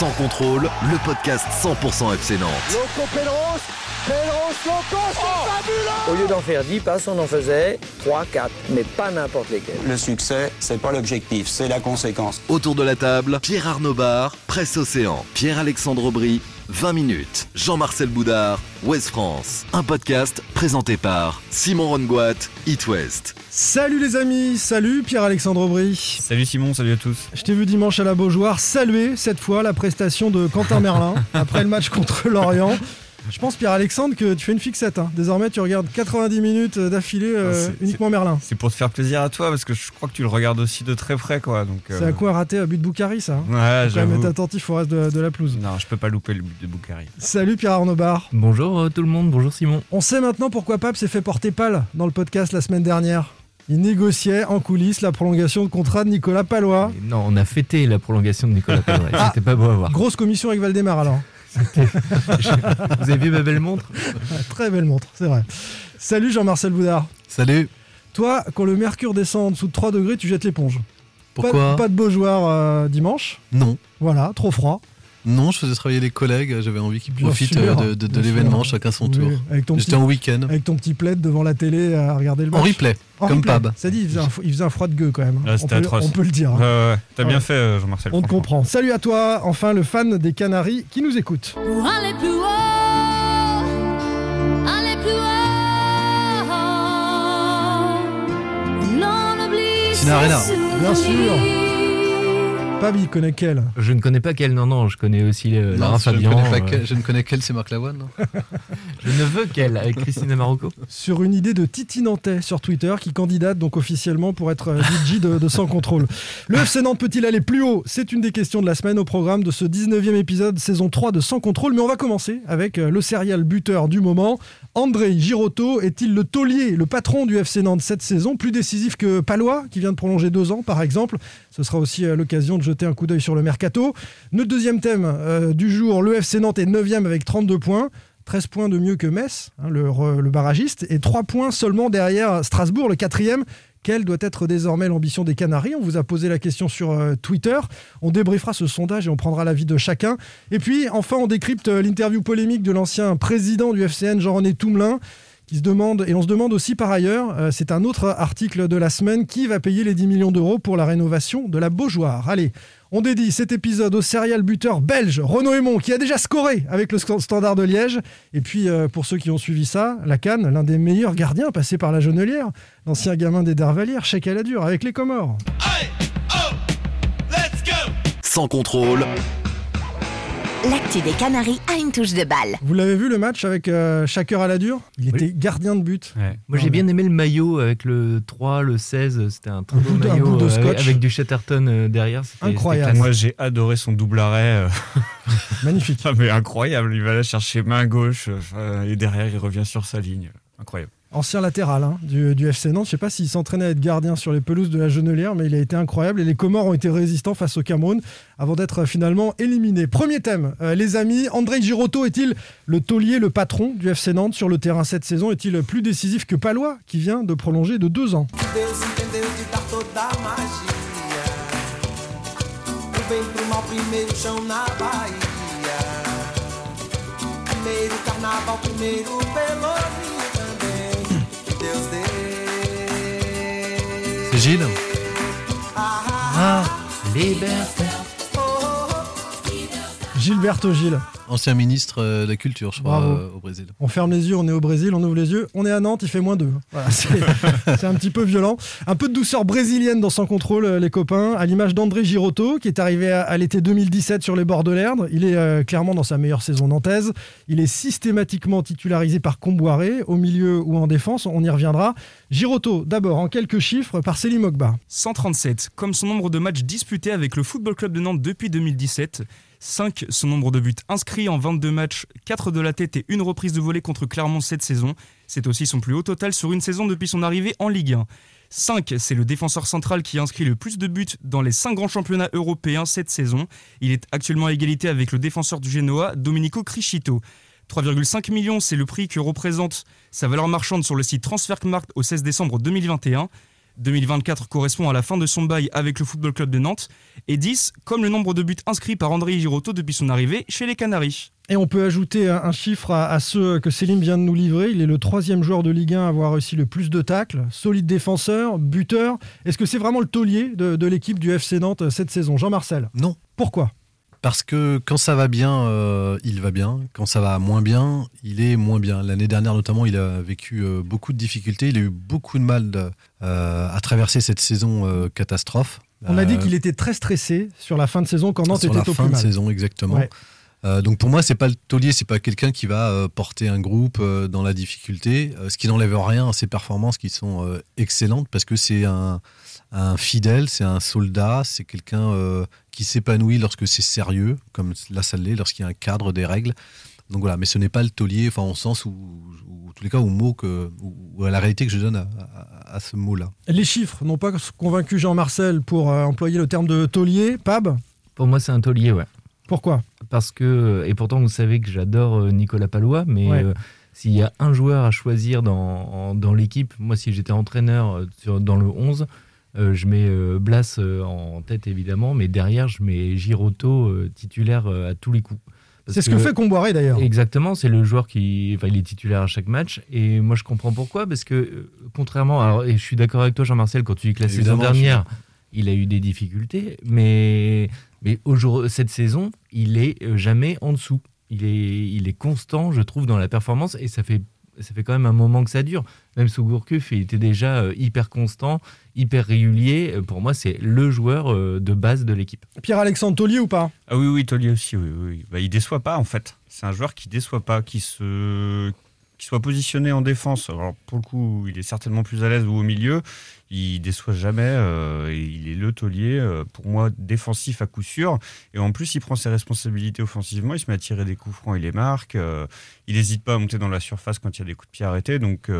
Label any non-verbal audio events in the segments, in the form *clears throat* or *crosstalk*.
Sans contrôle, le podcast 100% FC Nantes. Loco Pedros, Pedros, Loco, c'est fabuleux Au lieu d'en faire 10 passes, on en faisait 3, 4, mais pas n'importe lesquels. Le succès, c'est pas l'objectif, c'est la conséquence. Autour de la table, Pierre Arnaud Bar, Presse Océan, Pierre-Alexandre Aubry, 20 minutes, Jean-Marcel Boudard, Ouest France. Un podcast présenté par Simon Rongoat, It West. Salut les amis, salut Pierre-Alexandre Aubry. Salut Simon, salut à tous. Je t'ai vu dimanche à la Beaujoire saluer cette fois la prestation de Quentin Merlin *laughs* après le match contre Lorient. Je pense, Pierre-Alexandre, que tu fais une fixette. hein. Désormais, tu regardes 90 minutes d'affilée euh, Ah, uniquement Merlin. C'est pour te faire plaisir à toi parce que je crois que tu le regardes aussi de très près quoi. Donc, C'est à quoi rater un but de Boukari, ça hein Ouais, j'avoue. être attentif au reste de, de la pelouse. Non, je peux pas louper le but de Boukari. Salut Pierre Arnaud Bar. Bonjour euh, tout le monde, bonjour Simon. On sait maintenant pourquoi Pape s'est fait porter pâle dans le podcast la semaine dernière. Il négociait en coulisses la prolongation de contrat de Nicolas Palois. Et Non, on a fêté la prolongation de Nicolas Palois. Ah. *laughs* C'était pas beau à voir. Grosse commission avec Valdemar alors. *laughs* Vous avez vu ma belle montre Très belle montre, c'est vrai. Salut Jean-Marcel Boudard. Salut. Toi, quand le mercure descend en dessous de 3 degrés, tu jettes l'éponge. Pourquoi? pas, pas de joueurs euh, dimanche? Non. Voilà, trop froid. Non, je faisais travailler les collègues, j'avais envie qu'ils profitent sûr, euh, de, de- l'événement, chacun son Oui, tour. J'étais en week-end. avec ton petit plaid devant la télé à regarder le match. En replay, En comme replay. Pab. Ça dit, il faisait, un, il faisait un froid de gueux quand même. Ah, on, c'était peut, atroce. on peut le dire. Ouais, ouais, ouais. T'as Ouais. bien fait, euh, Jean-Marcel. On te comprend. Salut à toi, enfin le fan des Canaries qui nous écoute. Pour aller plus haut, aller plus haut. Non, oublie Tina Arena. ses Bien sûr. Souvenirs. Pab, il connaît quel? Je ne connais pas qu'elle, non, non, je connais aussi euh, Non, Lara je, ne Fabian. connais pas euh, je ne connais qu'elle, c'est Marc Lavoine. *laughs* Je ne veux qu'elle, avec Christina Marocco. sur une idée de Titi Nantais sur Twitter qui candidate donc officiellement pour être euh, DJ de, Sans Contrôle. Le FC Nantes peut-il aller plus haut? C'est une des questions de la semaine au programme de ce 19e épisode saison 3 de Sans Contrôle. Mais on va commencer avec euh, le serial buteur du moment. André Girotto est-il le taulier, le patron du FC Nantes cette saison, plus décisif que Palois qui vient de prolonger deux ans par exemple Ce sera aussi euh, l'occasion de jeter un coup d'œil sur le mercato. Notre deuxième thème du jour, le FC Nantes est 9e avec 32 points. 13 points de mieux que Metz, hein, le, barragiste, et 3 points seulement derrière Strasbourg, le quatrième. Quelle doit être désormais l'ambition des Canaries? On vous a posé la question sur euh, Twitter. On débriefera ce sondage et on prendra l'avis de chacun. Et puis, enfin, on décrypte euh, l'interview polémique de l'ancien président du FCN, Jean-René Toumelin, qui se demande, et on se demande aussi par ailleurs, euh, c'est un autre article de la semaine, qui va payer les 10 millions d'euros pour la rénovation de la Beaujoire? Allez, on dédie cet épisode au serial buteur belge Renaud Aymon qui a déjà scoré avec le St- Standard de Liège. Et puis euh, pour ceux qui ont suivi ça, la Cannes, l'un des meilleurs gardiens passé par la Genelière, l'ancien gamin des Dervalières, Cheikh Aladur avec les Comores. Sans contrôle, L'actu des Canaries a une touche de balle. Vous l'avez vu le match avec euh, Shaker Aladur Il était gardien de but. Ouais. Moi j'ai bien aimé le maillot avec le 3, le 16, c'était un très Un beau bout de- un maillot bout de euh, avec, scotch. avec du Chatterton euh, derrière. c'était- c'était Incroyable. classe. Moi j'ai adoré son double arrêt. euh, *laughs* Magnifique. ah, mais incroyable. Il va la chercher main gauche euh, et derrière il revient sur sa ligne. Incroyable. Ancien latéral hein, du, FC Nantes. Je sais pas s'il s'entraînait à être gardien sur les pelouses de la Genelière, mais il a été incroyable. Et les Comores ont été résistants face au Cameroun avant d'être finalement éliminés. Premier thème, euh, les amis. André Girotto est-il le taulier, le patron du FC Nantes sur le terrain cette saison Est-il plus décisif que Palois, qui vient de prolonger de deux ans Que Deus dê. C'est Gilles Ah, liberté. Gilberto Gilles. Ancien ministre euh, de la Culture, je crois, euh, au Brésil. On ferme les yeux, on est au Brésil, on ouvre les yeux, on est à Nantes, il fait moins deux. Voilà, *laughs* c'est un petit peu violent. Un peu de douceur brésilienne dans son contrôle, euh, les copains, à l'image d'André Girotto, qui est arrivé à, à l'été 2017 sur les bords de l'Erdre. Il est euh, clairement dans sa meilleure saison nantaise. Il est systématiquement titularisé par Comboiré, au milieu ou en défense, on y reviendra. Girotto, d'abord, en quelques chiffres, par Célim Mogba. 137, comme son nombre de matchs disputés avec le Football Club de Nantes depuis 2017. 5, son nombre de buts inscrits en 22 matchs, 4 de la tête et une reprise de volée contre Clermont cette saison. C'est aussi son plus haut total sur une saison depuis son arrivée en Ligue 1. 5, c'est le défenseur central qui inscrit le plus de buts dans les 5 grands championnats européens cette saison. Il est actuellement à égalité avec le défenseur du Genoa, Domenico Criscito. 3,5 millions, c'est le prix que représente sa valeur marchande sur le site Transfermarkt au 16 décembre 2021. 2024 correspond à la fin de son bail avec le Football Club de Nantes. Et 10, comme le nombre de buts inscrits par André Girotto depuis son arrivée chez les Canaries. Et on peut ajouter un, chiffre à, à ceux que Célim vient de nous livrer. Il est le troisième joueur de Ligue 1 à avoir réussi le plus de tacles, solide défenseur, buteur. Est-ce que c'est vraiment le taulier de, de l'équipe du FC Nantes cette saison? Jean-Marcel Non. Pourquoi? Parce que quand ça va bien, euh, il va bien. Quand ça va moins bien, il est moins bien. L'année dernière, notamment, il a vécu euh, beaucoup de difficultés. Il a eu beaucoup de mal de- euh, à traverser cette saison catastrophe. On a dit qu'il était très stressé sur la fin de saison quand Nantes sur était la au fin plus de mal. saison exactement. Ouais. Euh, donc pour moi, c'est pas le taulier, c'est pas quelqu'un qui va euh, porter un groupe euh, dans la difficulté, ce qui n'enlève rien à ses performances qui sont excellentes parce que c'est un, un fidèle, c'est un soldat, c'est quelqu'un euh, qui s'épanouit lorsque c'est sérieux, comme là ça l'est, lorsqu'il y a un cadre, des règles. Donc voilà, mais ce n'est pas le taulier, enfin en sens ou, ou en tous les cas au mot que, ou, à la réalité que je donne à, à- à ce mot-là. Les chiffres n'ont pas convaincu Jean-Marcel pour euh, employer le terme de taulier. Pab? Pour moi, c'est un taulier, ouais. Pourquoi? Parce que, et pourtant, vous savez que j'adore euh, Nicolas Palois, mais Ouais. euh, s'il y a un joueur à choisir dans, en- dans l'équipe, moi, si j'étais entraîneur euh, sur- dans le 11, euh, je mets euh, Blas euh, en tête, évidemment, mais derrière, je mets Giroto euh, titulaire euh, à tous les coups. C'est ce que fait Comboiré d'ailleurs. Exactement, c'est le joueur qui, enfin, il est titulaire à chaque match, et moi je comprends pourquoi, parce que euh, contrairement, alors, et je suis d'accord avec toi Jean-Marcel quand tu dis que la Évidemment, saison dernière, il a eu des difficultés, mais mais aujourd'hui, cette saison, il est euh, jamais en dessous. Il est, il est constant, je trouve, dans la performance, et ça fait ça fait quand même un moment que ça dure. Même sous Gourcuff, il était déjà euh, hyper constant, hyper régulier. Euh, Pour moi, c'est le joueur euh, de base de l'équipe. Pierre-Alexandre Taulier ou pas? Ah oui, oui, Tolly aussi, oui, oui. oui. Bah, il déçoit pas, en fait. C'est un joueur qui déçoit pas, qui se qui soit positionné en défense. Alors, pour le coup, il est certainement plus à l'aise ou au milieu. Il déçoit jamais. euh, il est le taulier, euh, pour moi, défensif à coup sûr. Et en plus, il prend ses responsabilités offensivement. Il se met à tirer des coups francs, il les marque. euh, il n'hésite pas à monter dans la surface quand il y a des coups de pied arrêtés. Donc,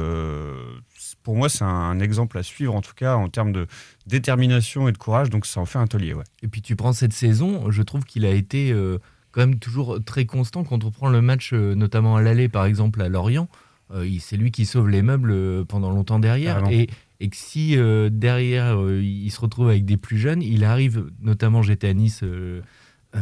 pour moi, c'est un exemple à suivre, en tout cas, en termes de détermination et de courage. Donc, ça en fait un taulier, ouais. Et puis tu prends cette saison, je trouve qu'il a été quand même toujours très constant. Quand on prend le match, notamment à l'aller, par exemple, à Lorient, c'est lui qui sauve les meubles pendant longtemps derrière. Et, et que si euh, derrière, euh, il se retrouve avec des plus jeunes, il arrive, notamment j'étais à Nice euh,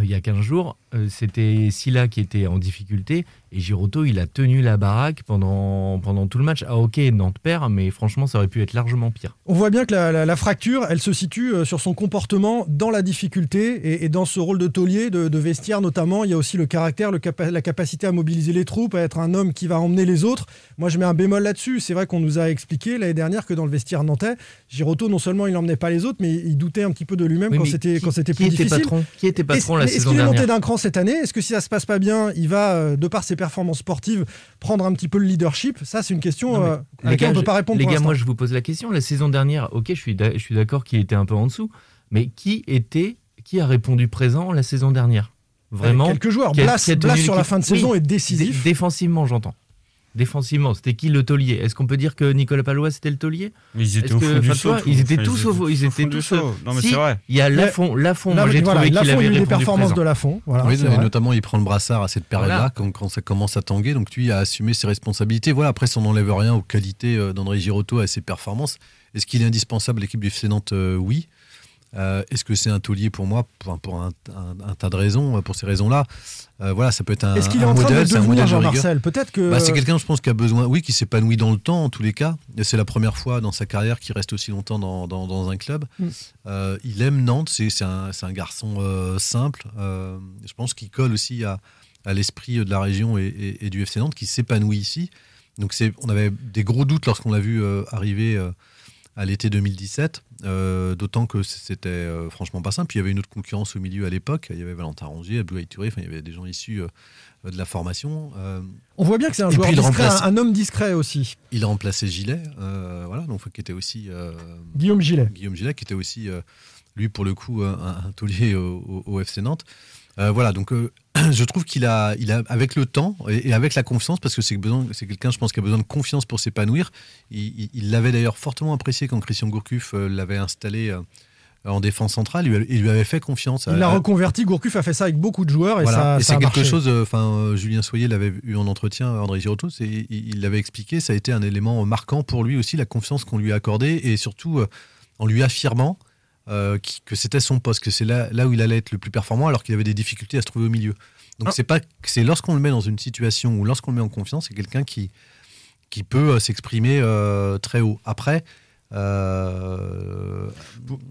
il y a 15 jours, c'était Silla qui était en difficulté et Giroto, il a tenu la baraque pendant, pendant tout le match. Ah ok, Nantes perd, mais franchement, ça aurait pu être largement pire. On voit bien que la, la- la fracture, elle se situe euh, sur son comportement dans la difficulté et, et dans ce rôle de taulier, de, de vestiaire notamment. Il y a aussi le caractère, le capa- la capacité à mobiliser les troupes, à être un homme qui va emmener les autres. Moi, je mets un bémol là-dessus. C'est vrai qu'on nous a expliqué l'année dernière que dans le vestiaire nantais, Giroto, non seulement il n'emmenait pas les autres, mais il doutait un petit peu de lui-même Oui, quand c'était plus était difficile. patron? Qui était patron Est-ce- la Est-ce saison qu'il est monté d'un cran cette année? Est-ce que si ça se passe pas bien, il va, euh, de par ses performances sportives, prendre un petit peu le leadership Ça, c'est une question Non, euh, à laquelle gars, on peut je- pas répondre Les pour gars, moi je vous pose la question. La saison dernière, ok, je suis d'accord qu'il était un peu en dessous, mais qui était, qui a répondu présent la saison dernière? Vraiment quelques joueurs. Blas- Blas, sur la fin de saison, Oui, est décisif. dé- défensivement, j'entends. Défensivement, c'était qui le taulier? Est-ce qu'on peut dire que Nicolas Palois c'était le taulier? Mais ils étaient au fond du saut. Ils étaient tous au ils étaient tous. Non, mais Si, c'est vrai. Il y a Lafont, Lafont. J'ai trouvé qu'il il y avait a eu des répondu performances de Lafont. Voilà, oui, et notamment il prend le brassard à cette période-là, Voilà. quand, quand ça commence à tanguer. Donc lui a assumé ses responsabilités. Voilà, après, ça n'enlève rien aux qualités euh, d'André Girotto et à ses performances. Est-ce qu'il est indispensable à l'équipe du FC Nantes? Euh, Oui. Euh, Est-ce que c'est un taulier pour moi Pour, pour un, un- un tas de raisons. Pour ces raisons-là, Euh, voilà, ça peut être un, Est-ce qu'il est un en train modèle. de c'est un modèle. Jean-Marcel Peut-être que. Bah, c'est quelqu'un, je pense, qui a besoin, oui, qui s'épanouit dans le temps, en tous les cas. Et C'est la première fois dans sa carrière qu'il reste aussi longtemps dans, dans- dans un club. Mm. Euh, il aime Nantes, c'est un, garçon euh, simple. Euh, je pense qu'il colle aussi à, à l'esprit de la région et, et- et du FC Nantes, qui s'épanouit ici. Donc on avait des gros doutes lorsqu'on l'a vu euh, arriver euh, à l'été 2017, euh, d'autant que c'était euh, franchement pas simple. Puis il y avait une autre concurrence au milieu à l'époque. Il y avait Valentin Rongier, Touré, enfin il y avait des gens issus euh, de la formation. On voit bien que c'est un joueur discret, remplace- un, un homme discret aussi. il a remplacé Gilet, euh, voilà, donc qui était aussi Guillaume Gillet. Guillaume Gilet, qui était aussi lui pour le coup un, un taulier au, au- au FC Nantes. Voilà, donc *clears throat* je trouve qu'il a, il a, avec le temps et, et avec la confiance, parce que c'est quelqu'un, je pense, qui a besoin de confiance pour s'épanouir. Il l'avait d'ailleurs fortement apprécié quand Christian Gourcuff euh, l'avait installé euh, en défense centrale, il, lui- avait fait confiance. Il l'a reconverti. Gourcuff a fait ça avec beaucoup de joueurs et voilà. ça, Et ça a c'est quelque chose, euh, enfin, euh, Julien Soyer l'avait eu en entretien, André Girotto, c'est- il il l'avait expliqué, ça a été un élément marquant pour lui aussi, la confiance qu'on lui a accordée et surtout euh, en lui affirmant euh, qui- que c'était son poste, que c'est là, là où il allait être le plus performant alors qu'il avait des difficultés à se trouver au milieu. Donc Ah. c'est pas, c'est lorsqu'on le met dans une situation ou lorsqu'on le met en confiance, c'est quelqu'un qui, qui peut euh, s'exprimer euh, très haut. Après, euh,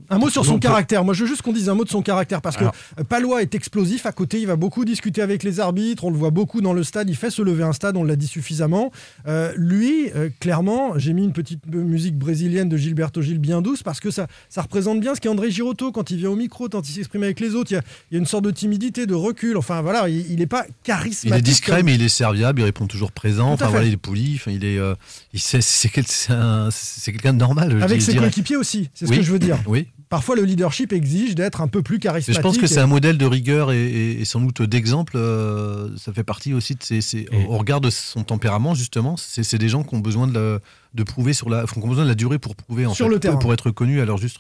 Un mot sur son caractère. Moi, je veux juste qu'on dise un mot de son caractère parce Alors. que Palois est explosif. À côté, il va beaucoup discuter avec les arbitres. On le voit beaucoup dans le stade. Il fait se lever un stade. On l'a dit suffisamment. Euh, lui, euh, clairement, j'ai mis une petite musique brésilienne de Gilberto Gil bien douce parce que ça, ça représente bien ce qu'est André Girotto quand il vient au micro, quand il s'exprime avec les autres. Il y, a, il y a une sorte de timidité, de recul. Enfin, voilà, il n'est pas charismatique. Il est discret, mais il est serviable, il répond toujours présent. Enfin voilà, il est poli. Enfin, il est, il c'est quelqu'un de normal. Je Avec ses coéquipiers aussi, c'est ce Oui. que je veux dire. Oui. Parfois, le leadership exige d'être un peu plus Mais charismatique. je pense que c'est et- un modèle de rigueur et, et- et sans doute d'exemple. euh, ça fait partie aussi de ses, ses- Et- au regard de son tempérament justement. C'est c'est des gens qui ont besoin de, la- de prouver sur la, qui ont besoin de la durée pour prouver en Sur fait, le terrain. pour être connus à leur juste,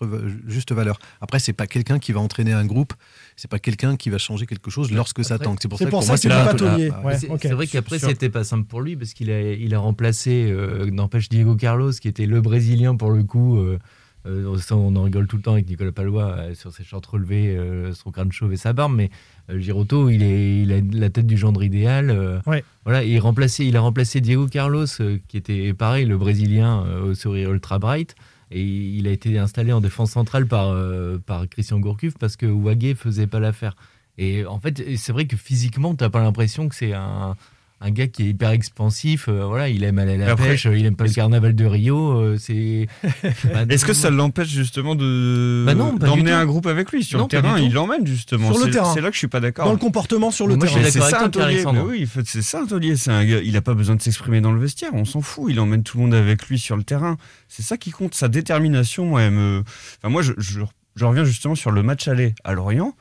juste valeur. Après, c'est pas quelqu'un qui va entraîner un groupe. C'est pas quelqu'un qui va changer quelque chose lorsque ça tanque. C'est pour c'est ça que pour pour ça c'est c'est le. Ah, Ouais, c'est vrai qu'après, c'était pas simple pour lui parce qu'il a, il a remplacé, euh, n'empêche, Diego Carlos, qui était le Brésilien pour le coup. euh, euh, ça, on en rigole tout le temps avec Nicolas Palois euh, sur ses shorts relevés, euh, son crâne chauve et sa barbe. Mais euh, Girotto, il, est, il a la tête du gendre idéal. euh, Ouais. Voilà, il, remplacé, il a remplacé Diego Carlos, euh, qui était pareil, le Brésilien euh, au sourire ultra bright. Et il a été installé en défense centrale par, euh, par Christian Gourcuff parce que Wagé faisait pas l'affaire. Et en fait, c'est vrai que physiquement, t'as pas l'impression que c'est un, un gars qui est hyper expansif. euh, voilà, il aime aller à la après, pêche, euh, il aime pas le carnaval de Rio. euh, c'est. *laughs* Bah, Est-ce que ça l'empêche justement de Bah d'emmener un groupe avec lui sur Non, le terrain? Il l'emmène justement. Sur le terrain. C'est là que je suis pas d'accord. Dans le comportement sur le Moi, terrain. C'est ça. Mais oui, c'est ça. C'est un gars- il a pas besoin de s'exprimer dans le vestiaire. On s'en fout. Il emmène tout le monde avec lui sur le terrain. C'est ça qui compte. Sa détermination, moi, elle me. Enfin, moi, je, je, je reviens justement sur le match aller à Lorient.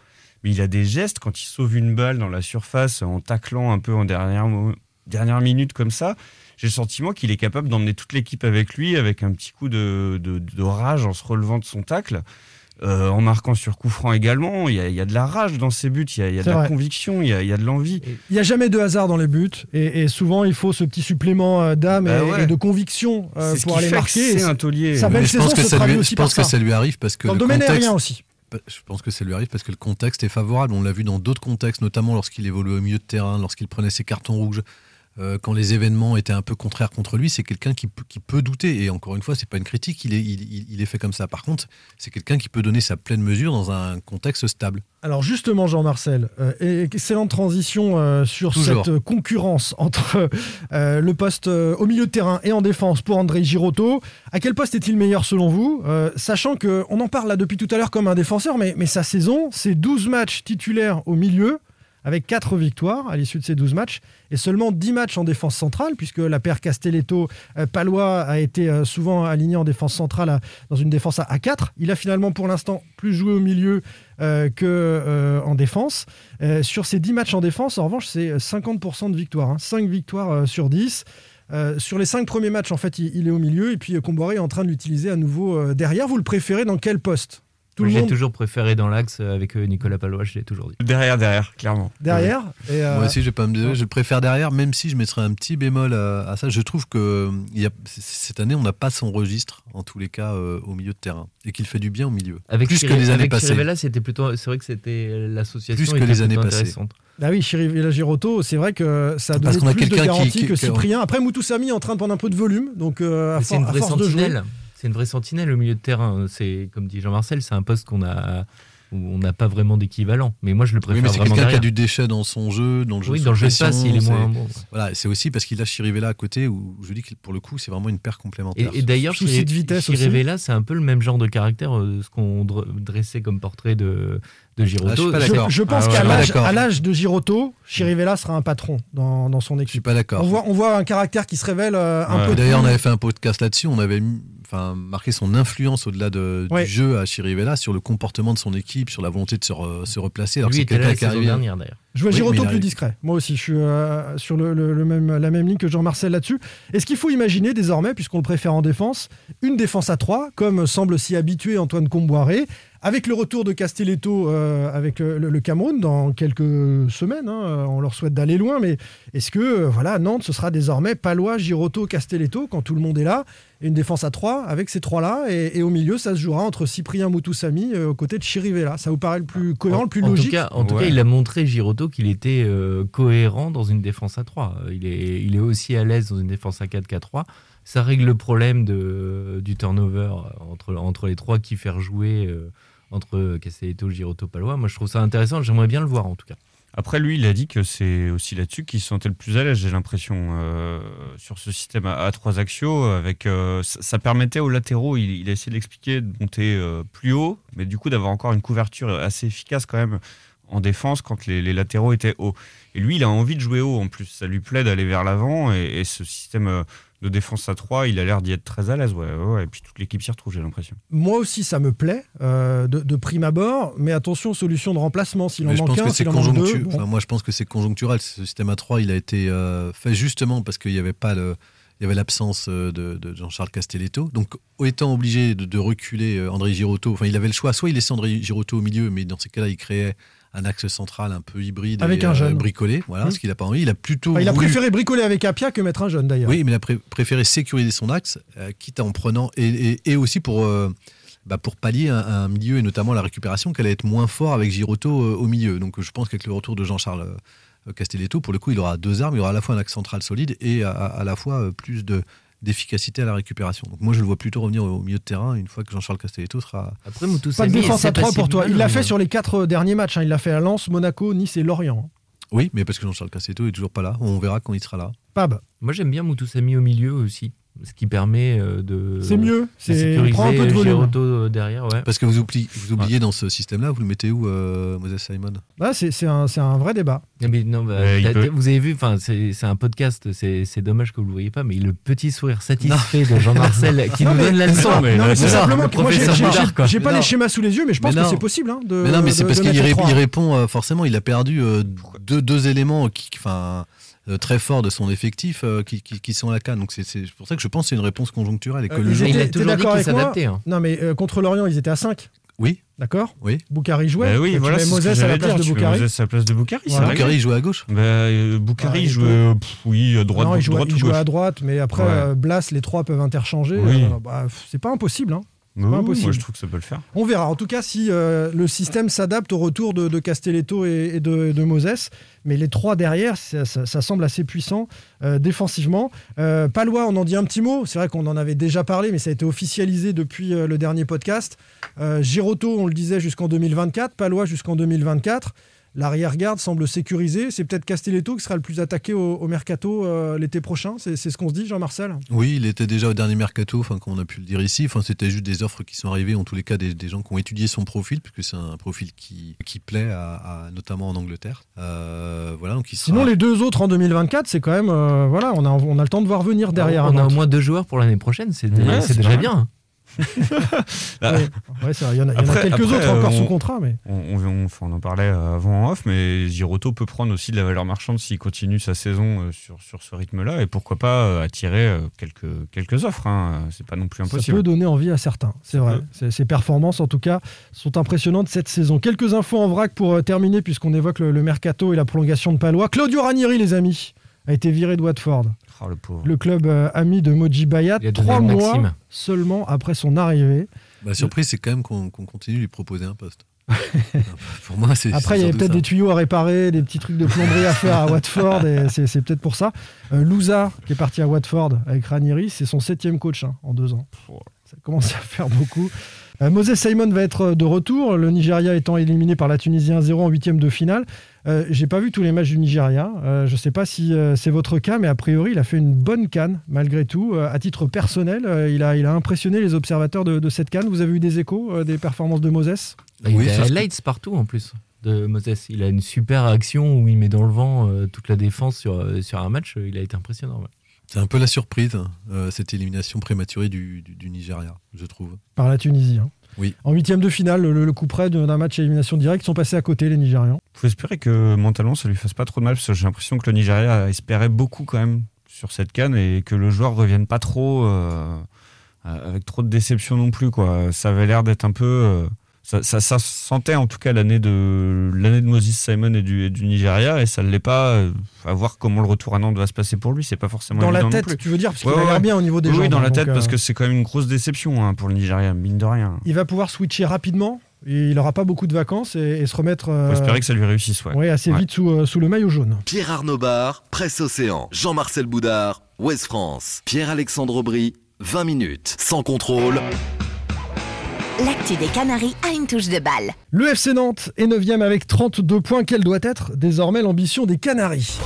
Mais il a des gestes quand il sauve une balle dans la surface en taclant un peu en dernière, dernière minute comme ça. J'ai le sentiment qu'il est capable d'emmener toute l'équipe avec lui avec un petit coup de, de- de rage en se relevant de son tacle. Euh, en marquant sur coup franc également, il y, a, il y a de la rage dans ses buts, il y a, il y a de la conviction, il y a, il y a de l'envie. Il n'y a jamais de hasard dans les buts et, et souvent il faut ce petit supplément euh, d'âme Bah et, ouais. et de conviction euh, pour aller marquer. c'est un taulier. sa belle je pense saison que se ça lui, aussi je par pense que ça. ça lui arrive parce que Dans le le domaine contexte, aérien aussi. Je pense que ça lui arrive parce que le contexte est favorable. On l'a vu dans d'autres contextes, notamment lorsqu'il évoluait au milieu de terrain, lorsqu'il prenait ses cartons rouges, euh, quand les événements étaient un peu contraires contre lui. C'est quelqu'un qui, peut- qui peut douter. Et encore une fois, c'est pas une critique. Il est, il, il- il est fait comme ça. Par contre, c'est quelqu'un qui peut donner sa pleine mesure dans un contexte stable. Alors justement, Jean-Marcel, euh, excellente transition euh, sur Toujours. cette euh, concurrence entre le poste au milieu de terrain et en défense pour André Girotto. À quel poste est-il meilleur selon vous? Sachant que on en parle là depuis tout à l'heure comme un défenseur, mais, mais sa saison, c'est 12 matchs titulaires au milieu, avec 4 victoires à l'issue de ces 12 matchs, et seulement 10 matchs en défense centrale, puisque la paire Castelletto-Palois a été euh, souvent aligné en défense centrale dans une défense à, à 4. Il a finalement pour l'instant plus joué au milieu euh, que euh, en défense. Euh, sur ces 10 matchs en défense, en revanche, c'est 50% de victoires. 5 victoires euh, sur 10. Euh, sur les 5 premiers matchs, en fait, il, est au milieu, et puis euh, Comboiré est en train de l'utiliser à nouveau euh, derrière. Vous le préférez dans quel poste? Tout Moi, le J'ai monde toujours préféré dans l'axe euh, avec euh, Nicolas Palois, je l'ai toujours dit. Derrière, derrière, clairement. derrière et, euh, Moi aussi, je vais pas me dire, je préfère derrière, même si je mettrais un petit bémol à, à ça. Je trouve que y a, cette année, on n'a pas son registre, en tous les cas, euh, au milieu de terrain, et qu'il fait du bien au milieu. Avec Plus que les années avec passées. Chirivella, c'était plutôt. C'est vrai que c'était l'association. Plus que était les années passées. Ah oui, Chirivella Girotto, c'est vrai que ça a donné Parce qu'on a plus de qui- garantie qui- que qui- Cyprien. Après, Moutoussamy est en train de prendre un peu de volume, donc euh, à, for- une à vraie force de jouer. C'est une vraie sentinelle au milieu de terrain. C'est comme dit Jean-Marcel, c'est un poste qu'on a où on n'a pas vraiment d'équivalent. Mais moi, je le Oui, préfère mais c'est quelqu'un qui a du déchet dans son jeu, dans le jeu Oui, dans le jeu de passe, il est moins bon. Voilà, c'est aussi parce qu'il a Chirivella à côté où je dis que pour le coup, c'est vraiment une paire complémentaire. Et, et d'ailleurs. Chirivella, c'est un peu le même genre de caractère, euh, ce qu'on dre- dressait comme portrait de, de Girotto. Ah, je suis pas Je, d'accord. je pense Ah ouais, qu'à l'âge- de Girotto, Chirivella sera un patron dans, dans son Je suis équipe. pas d'accord. On voit, on voit un caractère qui se révèle euh, un Ouais. peu. D'ailleurs, on avait fait un podcast là-dessus. On avait mis- enfin, marqué son influence au-delà de, Ouais. du jeu à Chirivella sur le comportement de son équipe, sur la volonté de se, re- se replacer. Alors que Lui c'est était là la saison dernière, d'ailleurs. Je vois Oui, Giroto plus discret. Moi aussi, je suis euh, sur le, le- le même, la même ligne que Jean-Marcel là-dessus. Est-ce qu'il faut imaginer désormais, puisqu'on le préfère en défense, une défense à 3, comme semble s'y habituer Antoine Comboiré, avec le retour de Castelletto euh, avec le, Cameroun dans quelques semaines hein, euh, On leur souhaite d'aller loin, mais est-ce que euh, voilà, Nantes, ce sera désormais Palois, Giroto, Castelletto quand tout le monde est là et une défense à 3 avec ces trois-là et, et au milieu, ça se jouera entre Cyprien Moutoussamy euh, aux côtés de Chirivella. Ça vous paraît le plus cohérent, le plus en logique? Tout cas, en tout Ouais. cas, il a montré Giroto qu'il était euh, cohérent dans une défense à 3. Il est, aussi à l'aise dans une défense à 4-4-3. Ça règle le problème du turnover entre, les trois qui faire jouer euh, entre Castelletto, Giroto, Palois. Moi, je trouve ça intéressant. J'aimerais bien le voir, en tout cas. Après, lui, il a dit que c'est aussi là-dessus qu'il se sentait le plus à l'aise, j'ai l'impression, euh, sur ce système à, à trois axiaux. Avec, euh, ça, permettait aux latéraux, il, a essayé de l'expliquer, de monter plus haut, mais du coup d'avoir encore une couverture assez efficace quand même en défense quand les, les latéraux étaient hauts. Et lui, il a envie de jouer haut en plus. Ça lui plaît d'aller vers l'avant et, et ce système euh, de défense à 3, il a l'air d'y être très à l'aise. Ouais, ouais. Et puis toute l'équipe s'y retrouve, j'ai l'impression. Moi aussi, ça me plaît euh, de, de prime abord, mais attention, solution de remplacement. S'il en je manque pense un, que c'est s'il en manque deux. conjoncturel. bon. Enfin, moi, je pense que c'est conjoncturel. Ce système à 3, il a été euh, fait justement parce qu'il n'y avait pas le. Il y avait l'absence de, de Jean-Charles Castelletto. Donc, étant obligé de, de reculer André Girotto, enfin, il avait le choix. Soit il laissait André Girotto au milieu, mais dans ces cas-là, il créait un axe central un peu hybride Avec et un euh, jeune. bricolé. Voilà, Mmh. ce qu'il n'a pas envie. Il a plutôt. Enfin, il a voulu- préféré bricoler avec Apia que mettre un jeune d'ailleurs. Oui, mais il a pré- préféré sécuriser son axe, euh, quitte en prenant. Et, et- et aussi pour. euh, bah, pour pallier un, un milieu et notamment la récupération, qu'elle allait être moins fort avec Giroto euh, au milieu. Donc je pense qu'avec le retour de Jean-Charles euh, Castelletto, pour le coup, il aura deux armes. Il aura à la fois un axe central solide et à, à la fois euh, plus de d'efficacité à la récupération. Donc moi, je le vois plutôt revenir au milieu de terrain une fois que Jean-Charles Castelletto sera. Après, Pas Moutoussamy de est défense à 3 pour toi. Il l'a fait mal, sur les quatre derniers matchs. hein. Il l'a fait à Lens, Monaco, Nice et Lorient. Oui, mais parce que Jean-Charles Castelletto est toujours pas là. On verra quand il sera là. Pab, Moi, j'aime bien Moutoussamy au milieu aussi. Ce qui permet euh, de. c'est mieux. C'est sécuriser prend un peu de volume. Euh, derrière, ouais. Parce que vous oubliez, vous oubliez dans ce système-là, vous le mettez où, euh, Moses Simon? Là, c'est un, c'est un vrai débat. Non, mais non, bah, peut- vous avez vu, enfin, c'est un podcast, c'est dommage que vous le voyez pas, mais le petit sourire satisfait de Jean-Marcel *laughs* qui Non, nous mais- donne la leçon. Non, Non, c'est simplement le que moi, j'ai- pas les non. schémas sous les yeux, mais je pense Mais que non. c'est possible. hein, de, Mais non, mais c'est parce qu'il répond forcément. Il a perdu deux, éléments qui, enfin, très forts de son effectif euh, qui, qui- qui sont à la canne. Donc c'est c'est pour ça que je pense que c'est une réponse conjoncturelle et que Euh, le. Mais il a toujours dit d'accord qu'il s'adaptait. hein. Non, mais euh, contre Lorient, ils étaient à 5. Oui, D'accord oui. Boukari jouait. Bah oui, Tu voilà, mets c'est ce que Moses à la place dire. de Tu mets Boukari. Moses à la place de Boukari, Voilà. joue à gauche. Bah, euh, Ah, jouait, euh, pff, oui, à droite, non, il jouait, droite il ou jouait à droite, mais après, Ouais. euh, Blas, les trois peuvent interchanger. Oui. Euh, bah, c'est pas impossible. hein. Oui, pas oui, impossible. Moi, je trouve que ça peut le faire. On verra. En tout cas, si euh, le système s'adapte au retour de, de Castelletto et, et de, de Moses. Mais les trois derrière, ça, ça- ça semble assez puissant euh, défensivement. Euh, Palois, on en dit un petit mot. C'est vrai qu'on en avait déjà parlé, mais ça a été officialisé depuis le dernier podcast. Giroto, on le disait, jusqu'en 2024. Palois jusqu'en 2024. L'arrière-garde semble sécurisé. C'est peut-être Castelletto qui sera le plus attaqué au, au mercato euh, l'été prochain. C'est ce qu'on se dit, Jean-Marcel? Oui, il était déjà au dernier mercato, enfin, comme on a pu le dire ici. Enfin, c'était juste des offres qui sont arrivées, en tous les cas, des, des gens qui ont étudié son profil, puisque c'est un profil qui, qui plaît, à, à- notamment en Angleterre. Euh, voilà, donc il sera- Sinon, les deux autres en 2024, c'est quand même. euh, voilà, on a, on a le temps de voir venir derrière. on à a au moins deux joueurs pour l'année prochaine, c'est Ouais, déjà bien. *laughs* Ah. Ouais, vrai, il y en a, il y en a Après- quelques après, autres encore euh, sous on- contrat, mais On, on- on- enfin, on en parlait avant en off, mais Giroto peut prendre aussi de la valeur marchande s'il continue sa saison euh, sur, sur ce rythme-là et pourquoi pas euh, attirer euh, quelques, quelques offres. hein. C'est pas non plus ça impossible. peut donner envie à certains. C'est vrai. peut. Ses, performances, en tout cas, sont impressionnantes cette saison. Quelques infos en vrac pour euh, terminer, puisqu'on évoque le, le mercato et la prolongation de Palois. Claudio Ranieri, les amis, a été viré de Watford. Oh, le pauvre. Le club euh, ami de Moji Bayat, trois mois Maxime. seulement après son arrivée. La surprise, c'est quand même qu'on continue de lui proposer un poste. *laughs* pour moi, c'est. Après, il y avait peut-être des tuyaux à réparer, des petits trucs de plomberie à faire à *laughs* Watford, et c'est c'est peut-être pour ça. Euh, Louza, qui est parti à Watford avec Ranieri, c'est son septième coach hein, en deux ans. Ça commence à faire beaucoup. Euh, Moses Simon va être de retour, le Nigeria étant éliminé par la Tunisie 1-0 en huitième de finale. Euh, J'ai pas vu tous les matchs du Nigeria. Euh, je sais pas si euh, c'est votre cas, mais a priori, il a fait une bonne canne malgré tout. Euh, à titre personnel, euh, il, a, il a impressionné les observateurs de, de cette canne. Vous avez eu des échos euh, des performances de Moses? Il Oui, a highlights partout en plus de Moses. Il a une super action où il met dans le vent euh, toute la défense sur, euh, sur un match. Il a été impressionnant. ouais. C'est un peu la surprise, euh, cette élimination prématurée du, du- du Nigeria, je trouve. par la Tunisie. hein. Oui. En huitième de finale, le, le coup près d'un match à élimination directe, ils sont passés à côté les Nigérians. faut espérer que mentalement ça lui fasse pas trop de mal parce que j'ai l'impression que le Nigeria espérait beaucoup quand même sur cette canne et que le joueur revienne pas trop euh, avec trop de déception non plus quoi. Ça avait l'air d'être un peu euh, ça, ça, ça sentait en tout cas l'année de l'année de Moses Simon et du, et du Nigeria et ça ne l'est pas. euh, à voir comment le retour à Nantes va se passer pour lui, c'est pas forcément Dans la non tête, plus. tu veux dire, parce qu'il Ouais, a l'air bien au niveau des oui, jambes. oui, dans la donc, tête euh, parce que c'est quand même une grosse déception hein, pour le Nigeria, mine de rien. Il va pouvoir switcher rapidement. Et il n'aura pas beaucoup de vacances et, et se remettre euh, Faut espérer que ça lui réussisse, ouais. ouais, assez Ouais. vite sous, euh, sous le maillot jaune. Pierre Arnaud Bar, Presse Océan, Jean-Marcel Boudard, Ouest France, Pierre-Alexandre Aubry, 20 minutes, sans contrôle. L'actu des Canaries a une touche de balle. Le FC Nantes est 9 avec 32 points. Quelle doit être désormais l'ambition des Canaries?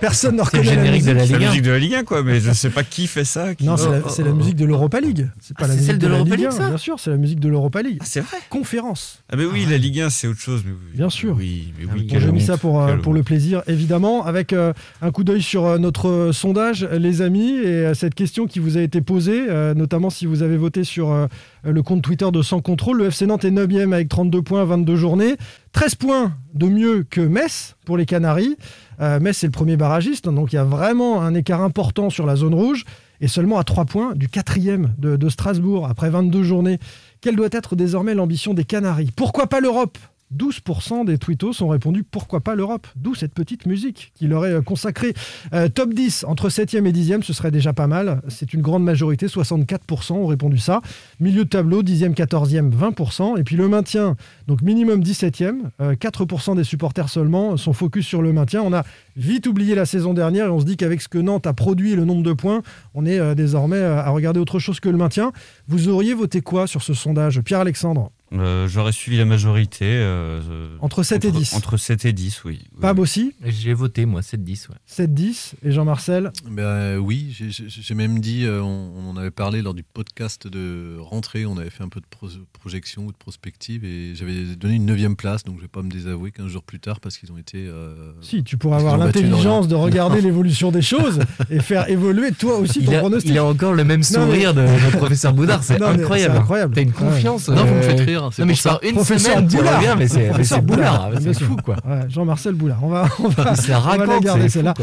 Personne ne C'est le reconnaît la générique de la musique. C'est la Ligue 1. musique de la Ligue 1, quoi, mais je sais pas qui fait ça. Qui... Non, c'est la, c'est la musique de l'Europa League. C'est pas Ah, la c'est musique celle de la l'Europa Ligue League, 1, ça Bien sûr, c'est la musique de l'Europa League. Ah, c'est vrai Conférence. Ah, mais oui, la Ligue 1, c'est autre chose. Mais oui. Bien sûr. Oui, mais Ah oui. J'ai mis ça pour, euh, pour le plaisir, évidemment, avec euh, un coup d'œil sur euh, notre euh, sondage, les amis, et euh, cette question qui vous a été posée, euh, notamment si vous avez voté sur euh, le compte Twitter de Sans Contrôle. Le FC Nantes est 9e avec 32 points, 22 journées. 13 points de mieux que Metz pour les Canaries. Euh, Metz, c'est le premier barragiste, hein, donc il y a vraiment un écart important sur la zone rouge, et seulement à 3 points du quatrième de, de Strasbourg, après 22 journées. Quelle doit être désormais l'ambition des Canaries? Pourquoi pas l'Europe? 12% des tweetos ont répondu pourquoi pas l'Europe? D'où cette petite musique qui leur est euh, consacrée. Euh, top 10, entre 7e et 10e, ce serait déjà pas mal. C'est une grande majorité, 64% ont répondu ça. Milieu de tableau, 10e, 14e, 20%. Et puis le maintien, donc minimum 17e. euh, 4% des supporters seulement sont focus sur le maintien. On a vite oublié la saison dernière et on se dit qu'avec ce que Nantes a produit le nombre de points, on est euh, désormais euh, à regarder autre chose que le maintien. Vous auriez voté quoi sur ce sondage Pierre-Alexandre? Euh, J'aurais suivi la majorité. euh, euh, Entre 7 et entre- 10. Entre 7 et 10, oui. Pab oui. aussi J'ai voté, moi, 7-10. Ouais. 7-10 et Jean-Marcel Ben, oui, j'ai- même dit, euh, on, on en avait parlé lors du podcast de rentrée, on avait fait un peu de pro- projection ou de prospective et j'avais donné une neuvième place, donc je vais pas me désavouer 15 jours plus tard parce qu'ils ont été... euh, Si, tu pourrais Ils avoir l'intelligence de regarder *laughs* l'évolution des choses et faire *laughs* évoluer toi aussi Il ton a, pronostic. il a encore le même Non, mais- sourire de notre professeur Boudard, c'est incroyable. c'est incroyable. T'as une Ouais. confiance. Non, vous me faites rire, c'est Non, mais je ça. pars une Professeur semaine, Boulard. reviens, mais c'est Professeur Boulard, bien c'est fou, quoi. Ouais, Jean-Marcel Boulard. On va, on va, *laughs* C'est on va la raconte, garder celle-là.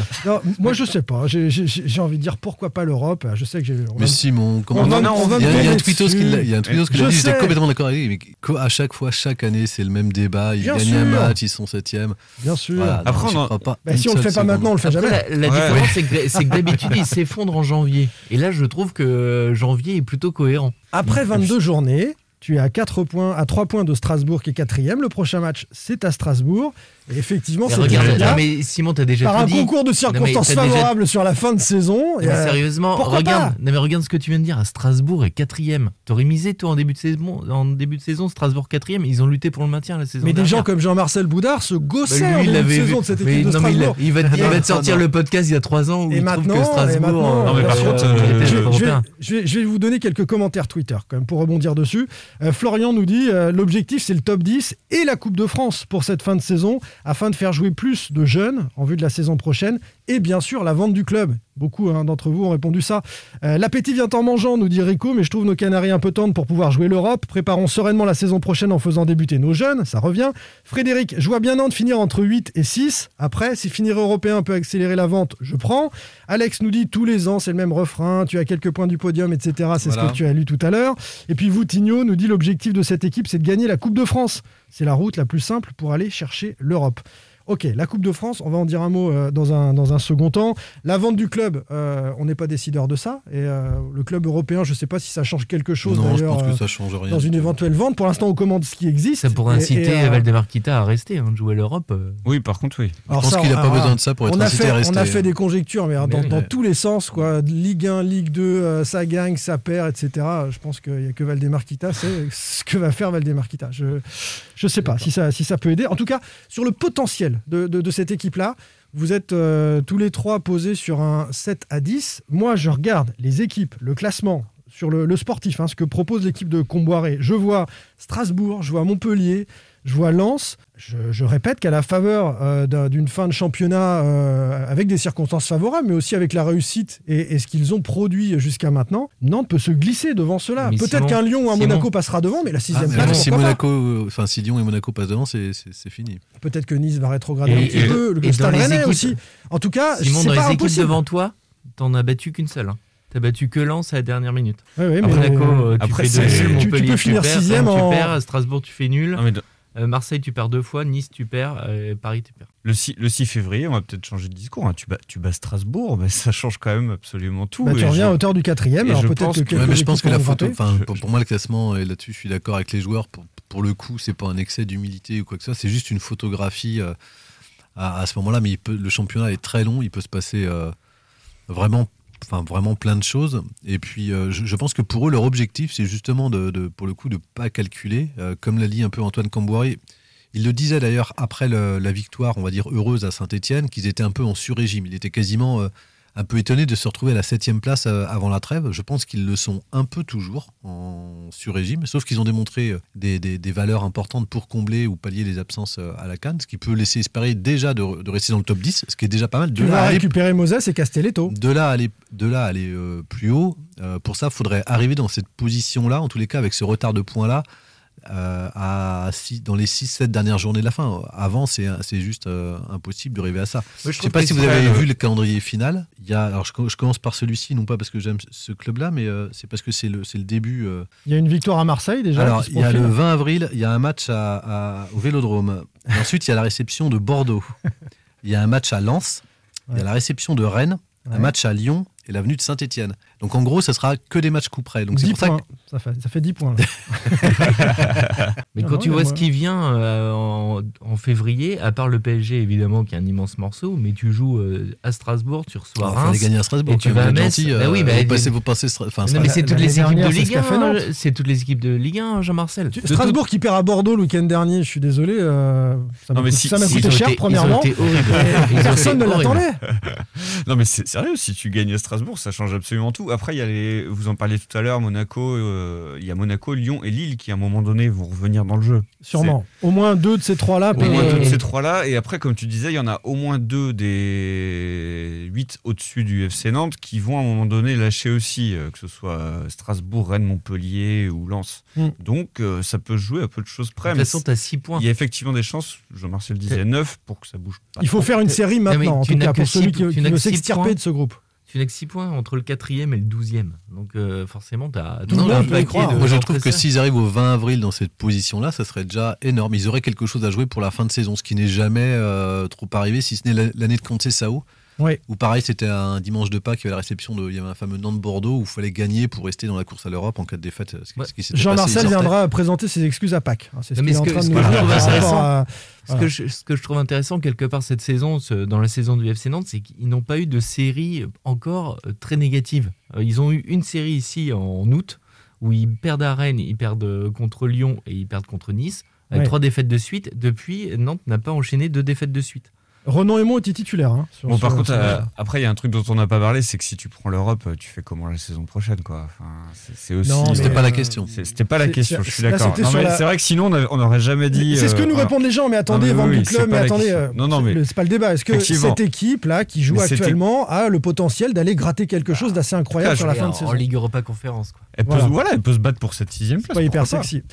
moi, je sais pas. J'ai- J'ai j'ai envie de dire pourquoi pas l'Europe? Je sais que j'ai. Mais Simon, comment il y a, un tweetos qui l'a dit, sais. j'étais complètement d'accord avec lui, mais à chaque fois, chaque année, c'est le même débat, ils Bien gagnent sûr. un match, ils sont septième. Bien sûr. Après, Bah, si on le seule fait pas maintenant, on le fait jamais. la, différence, c'est que, *laughs* c'est que d'habitude, il s'effondre en janvier. Et là, je trouve que janvier est plutôt cohérent. Après 22 journées, tu es à 4 points, à 3 points de Strasbourg qui est quatrième. Le prochain match, c'est à Strasbourg. Et effectivement, c'est mais Simon, t'as déjà par tout un dit. concours de circonstances déjà- favorables sur la fin de saison. Non, Et, mais euh, sérieusement, regarde, non, mais regarde ce que tu viens de dire. À Strasbourg est quatrième. T'aurais misé toi en début de saison, en début de saison, Strasbourg quatrième. Ils ont lutté pour le maintien la saison Mais des gens comme Jean-Marcel Boudard se Bah, gossaient lui, en il début de saison vu. de cette Mais équipe de non, mais il, va, il Non, va te sortir non. le podcast il y a trois ans où Et il trouve maintenant, que et Strasbourg. je vais vous donner quelques commentaires Twitter quand même pour rebondir dessus. Euh, Florian nous dit euh, l'objectif c'est le top 10 et la Coupe de France pour cette fin de saison afin de faire jouer plus de jeunes en vue de la saison prochaine et bien sûr la vente du club. Beaucoup hein, d'entre vous ont répondu ça. Euh, L'appétit vient en mangeant, nous dit Rico, mais je trouve nos Canaries un peu tendres pour pouvoir jouer l'Europe. Préparons sereinement la saison prochaine en faisant débuter nos jeunes, ça revient. Frédéric, je vois bien Nantes finir entre 8 et 6. Après, si finir européen peut accélérer la vente, je prends. Alex nous dit tous les ans, c'est le même refrain, tu as quelques points du podium, etc. C'est ce que tu as lu tout à l'heure. Et puis vous, Tigno, nous dit l'objectif de cette équipe, c'est de gagner la Coupe de France. C'est la route la plus simple pour aller chercher l'Europe. Ok, la Coupe de France, on va en dire un mot euh, dans, un, dans un second temps. La vente du club, euh, on n'est pas décideur de ça. Et euh, le club européen, je ne sais pas si ça change quelque chose Non, je pense que ça change rien. dans une éventuelle vente. Pour l'instant, on commande ce qui existe. Ça pourrait Et- inciter et, euh, Valdemar Kita à rester, hein, de jouer l'Europe. euh. Oui, par contre, oui. Je alors pense ça, qu'il n'a pas alors, besoin de ça pour être incité fait, à rester. on a fait des conjectures, mais, Mais dans, oui, dans ouais. tous les sens, quoi. Ligue 1, Ligue 2, euh, ça gagne, ça perd, etc. Je pense qu'il n'y a que Valdemar Kita, c'est ce que va faire Valdemar Kita. Je ne sais pas si ça, si ça peut aider. En tout cas, sur le potentiel de, cette équipe-là, vous êtes euh, tous les trois posés sur un 7 à 10. Moi, je regarde les équipes, le classement, sur le, le sportif, hein, ce que propose l'équipe de Comboiré. Je vois Strasbourg, je vois Montpellier, Je vois Lens, je, je répète qu'à la faveur euh, d'un- d'une fin de championnat euh, avec des circonstances favorables, mais aussi avec la réussite et, et ce qu'ils ont produit jusqu'à maintenant, Nantes peut se glisser devant cela. Peut-être qu'un Lyon ou un Monaco passera devant, mais la Ah, sixième mais place, si Monaco, euh, enfin si Lyon et Monaco passent devant, c'est fini. Peut-être que Nice va rétrograder Et- un petit et- peu, le Stade Rennais équipes- aussi. En tout cas, Simon, c'est dans pas les équipes impossible. devant toi, t'en as battu qu'une seule. hein. T'as battu que Lens à la dernière minute. Ouais, ouais, mais- Monaco, euh, tu Après, fais deux nuls, tu- tu Montpellier, peux finir perds, sixième en- tu perds, à Strasbourg, tu fais nul. Non, mais de- Marseille, tu perds deux fois. Nice, tu perds. euh, Paris, tu perds. le, 6, le 6 février, on va peut-être changer de discours. hein. Tu, bats, tu bats Strasbourg, mais ça change quand même absolument tout. Bah, tu reviens je- à hauteur du quatrième. Alors je peut-être pense que que- quelques Ouais, mais je pense équipes que la photo, grimper. enfin, Je- pour, moi, le classement, et là-dessus, je suis d'accord avec les joueurs. Pour, pour le coup, c'est pas un excès d'humilité ou quoi que ce soit. C'est juste une photographie euh, à, à ce moment-là. Mais il peut, le championnat est très long. Il peut se passer euh, vraiment, enfin, vraiment plein de choses. Et puis, euh, je, pense que pour eux, leur objectif, c'est justement de, pour le coup, de pas calculer. Euh, comme l'a dit un peu Antoine Camboiré. Il le disait d'ailleurs après la victoire, on va dire heureuse à Saint-Etienne, qu'ils étaient un peu en sur-régime. Il était quasiment euh, un peu étonné de se retrouver à la septième place euh, avant la trêve. Je pense qu'ils le sont un peu toujours en sur-régime, sauf qu'ils ont démontré euh, des, des- des valeurs importantes pour combler ou pallier les absences euh, à la canne, ce qui peut laisser espérer déjà de, de rester dans le top 10, ce qui est déjà pas mal. De Tu là vas récupérer Moses et Castelletto. de là à aller, de là à aller euh, plus haut, euh, pour ça, il faudrait arriver dans cette position-là, en tous les cas avec ce retard de points-là, à six- dans les 6-7 dernières journées de la fin. Avant, c'est c'est juste euh, impossible de rêver à ça. Je ne sais pas si vous avez vu le calendrier final. Il y a, alors je, co- je commence par celui-ci, non pas parce que j'aime ce club-là, mais euh, c'est parce que c'est le, c'est le début. euh. Il y a une victoire à Marseille déjà. Alors, il y a le 20 avril, il y a un match à- à- au Vélodrome. Et ensuite, il y a la réception de Bordeaux. *laughs* Il y a un match à Lens. Il y a la réception de Rennes. Un match à Lyon et l'avenue de Saint-Etienne. Donc en gros, ça sera que des matchs coup près. Donc c'est 10 pour ça que Ça fait, ça fait 10 points. là. *laughs* Mais Non, quand non, tu mais vois moi- ce qui vient euh, en, en février, à part le PSG évidemment qui est un immense morceau, mais tu joues euh, à Strasbourg, tu reçois il Reims. fallait gagner à Strasbourg. et tu vas à Metz. gentil, Bah oui, euh, bah, vous passez, vous passez enfin, Non, mais c'est toutes les équipes de c'est ce Ligue qu'a fait 1. Nantes. C'est toutes les équipes de Ligue 1, Jean-Marcel. Strasbourg qui perd à Bordeaux le week-end dernier, je suis désolé. ça m'a coûté, cher, premièrement. *laughs* Personne ne l'attendait. Non, mais c'est sérieux, si tu gagnes à Strasbourg, ça change absolument tout. Après, il y a les, vous en parliez tout à l'heure, Monaco, euh, il y a Monaco, Lyon et Lille qui, à un moment donné, vont revenir dans le jeu. Sûrement. Au moins deux de ces trois-là. Au moins deux de Et- ces trois-là. Et après, comme tu disais, il y en a au moins deux des huit au-dessus du FC Nantes qui vont à un moment donné lâcher aussi, euh, que ce soit euh, Strasbourg, Rennes, Montpellier ou Lens. Mm. Donc, euh, ça peut jouer à peu de choses De près. toute mais façon, tu as 6 points. il y a effectivement des chances, Jean-Marcel disait 9 pour que ça bouge pas. Il faut faire une série maintenant, en tu tout n'as cas, que pour celui six- qui, tu qui n'as veut que six s'extirper de ce groupe. Tu n'as que 6 points entre le 4e et le 12e. Donc euh, forcément, tu as Tout le monde peut y croire. Moi, je trouve que s'ils arrivent au 20 avril dans cette position-là, ça serait déjà énorme. Ils auraient quelque chose à jouer pour la fin de saison, ce qui n'est jamais euh, trop arrivé, si ce n'est la- l'année de Conceição. Oui. Où pareil, c'était un dimanche de Pâques, il y avait la réception de, il y avait un fameux Nantes-Bordeaux où il fallait gagner pour rester dans la course à l'Europe en cas de défaite. Ce, qui- ce qui s'était passé, Jean-Marcel ils sortaient. viendra présenter ses excuses à Pâques. hein, C'est ce qu'il est en ce que- train de ce nous que je dire trouve intéressant, à- Ce, que je, ce que je trouve intéressant quelque part cette saison, ce- dans la saison du FC Nantes, c'est qu'ils n'ont pas eu de série encore euh, très négative. Euh, Ils ont eu une série ici en août où ils perdent à Rennes, ils perdent euh, contre Lyon et ils perdent contre Nice. Avec Ouais. trois défaites de suite. Depuis, Nantes n'a pas enchaîné deux défaites de suite. Renan Aymon était titulaire. hein, sur- Bon, par sur- contre, sur- euh, après, il y a un truc dont on n'a pas parlé, c'est que si tu prends l'Europe, euh, tu fais comment la saison prochaine, quoi. Enfin, c'est- aussi. Non, C'était pas la euh, question. C'est- C'était pas la question, je suis là, d'accord. la- C'est vrai que sinon, on n'aurait jamais dit. C'est ce que euh, nous répondent les gens, mais attendez, Non, mais vendre oui, club, pas mais attendez, euh, Non, non, mais- le- c'est pas le débat. Est-ce que cette équipe-là, qui joue actuellement, a le potentiel d'aller gratter quelque chose d'assez incroyable sur la fin de saison en Ligue Europa Conférence. Quoi. Elle peut, Voilà. elle peut se battre pour cette sixième place. pas hyper sexy.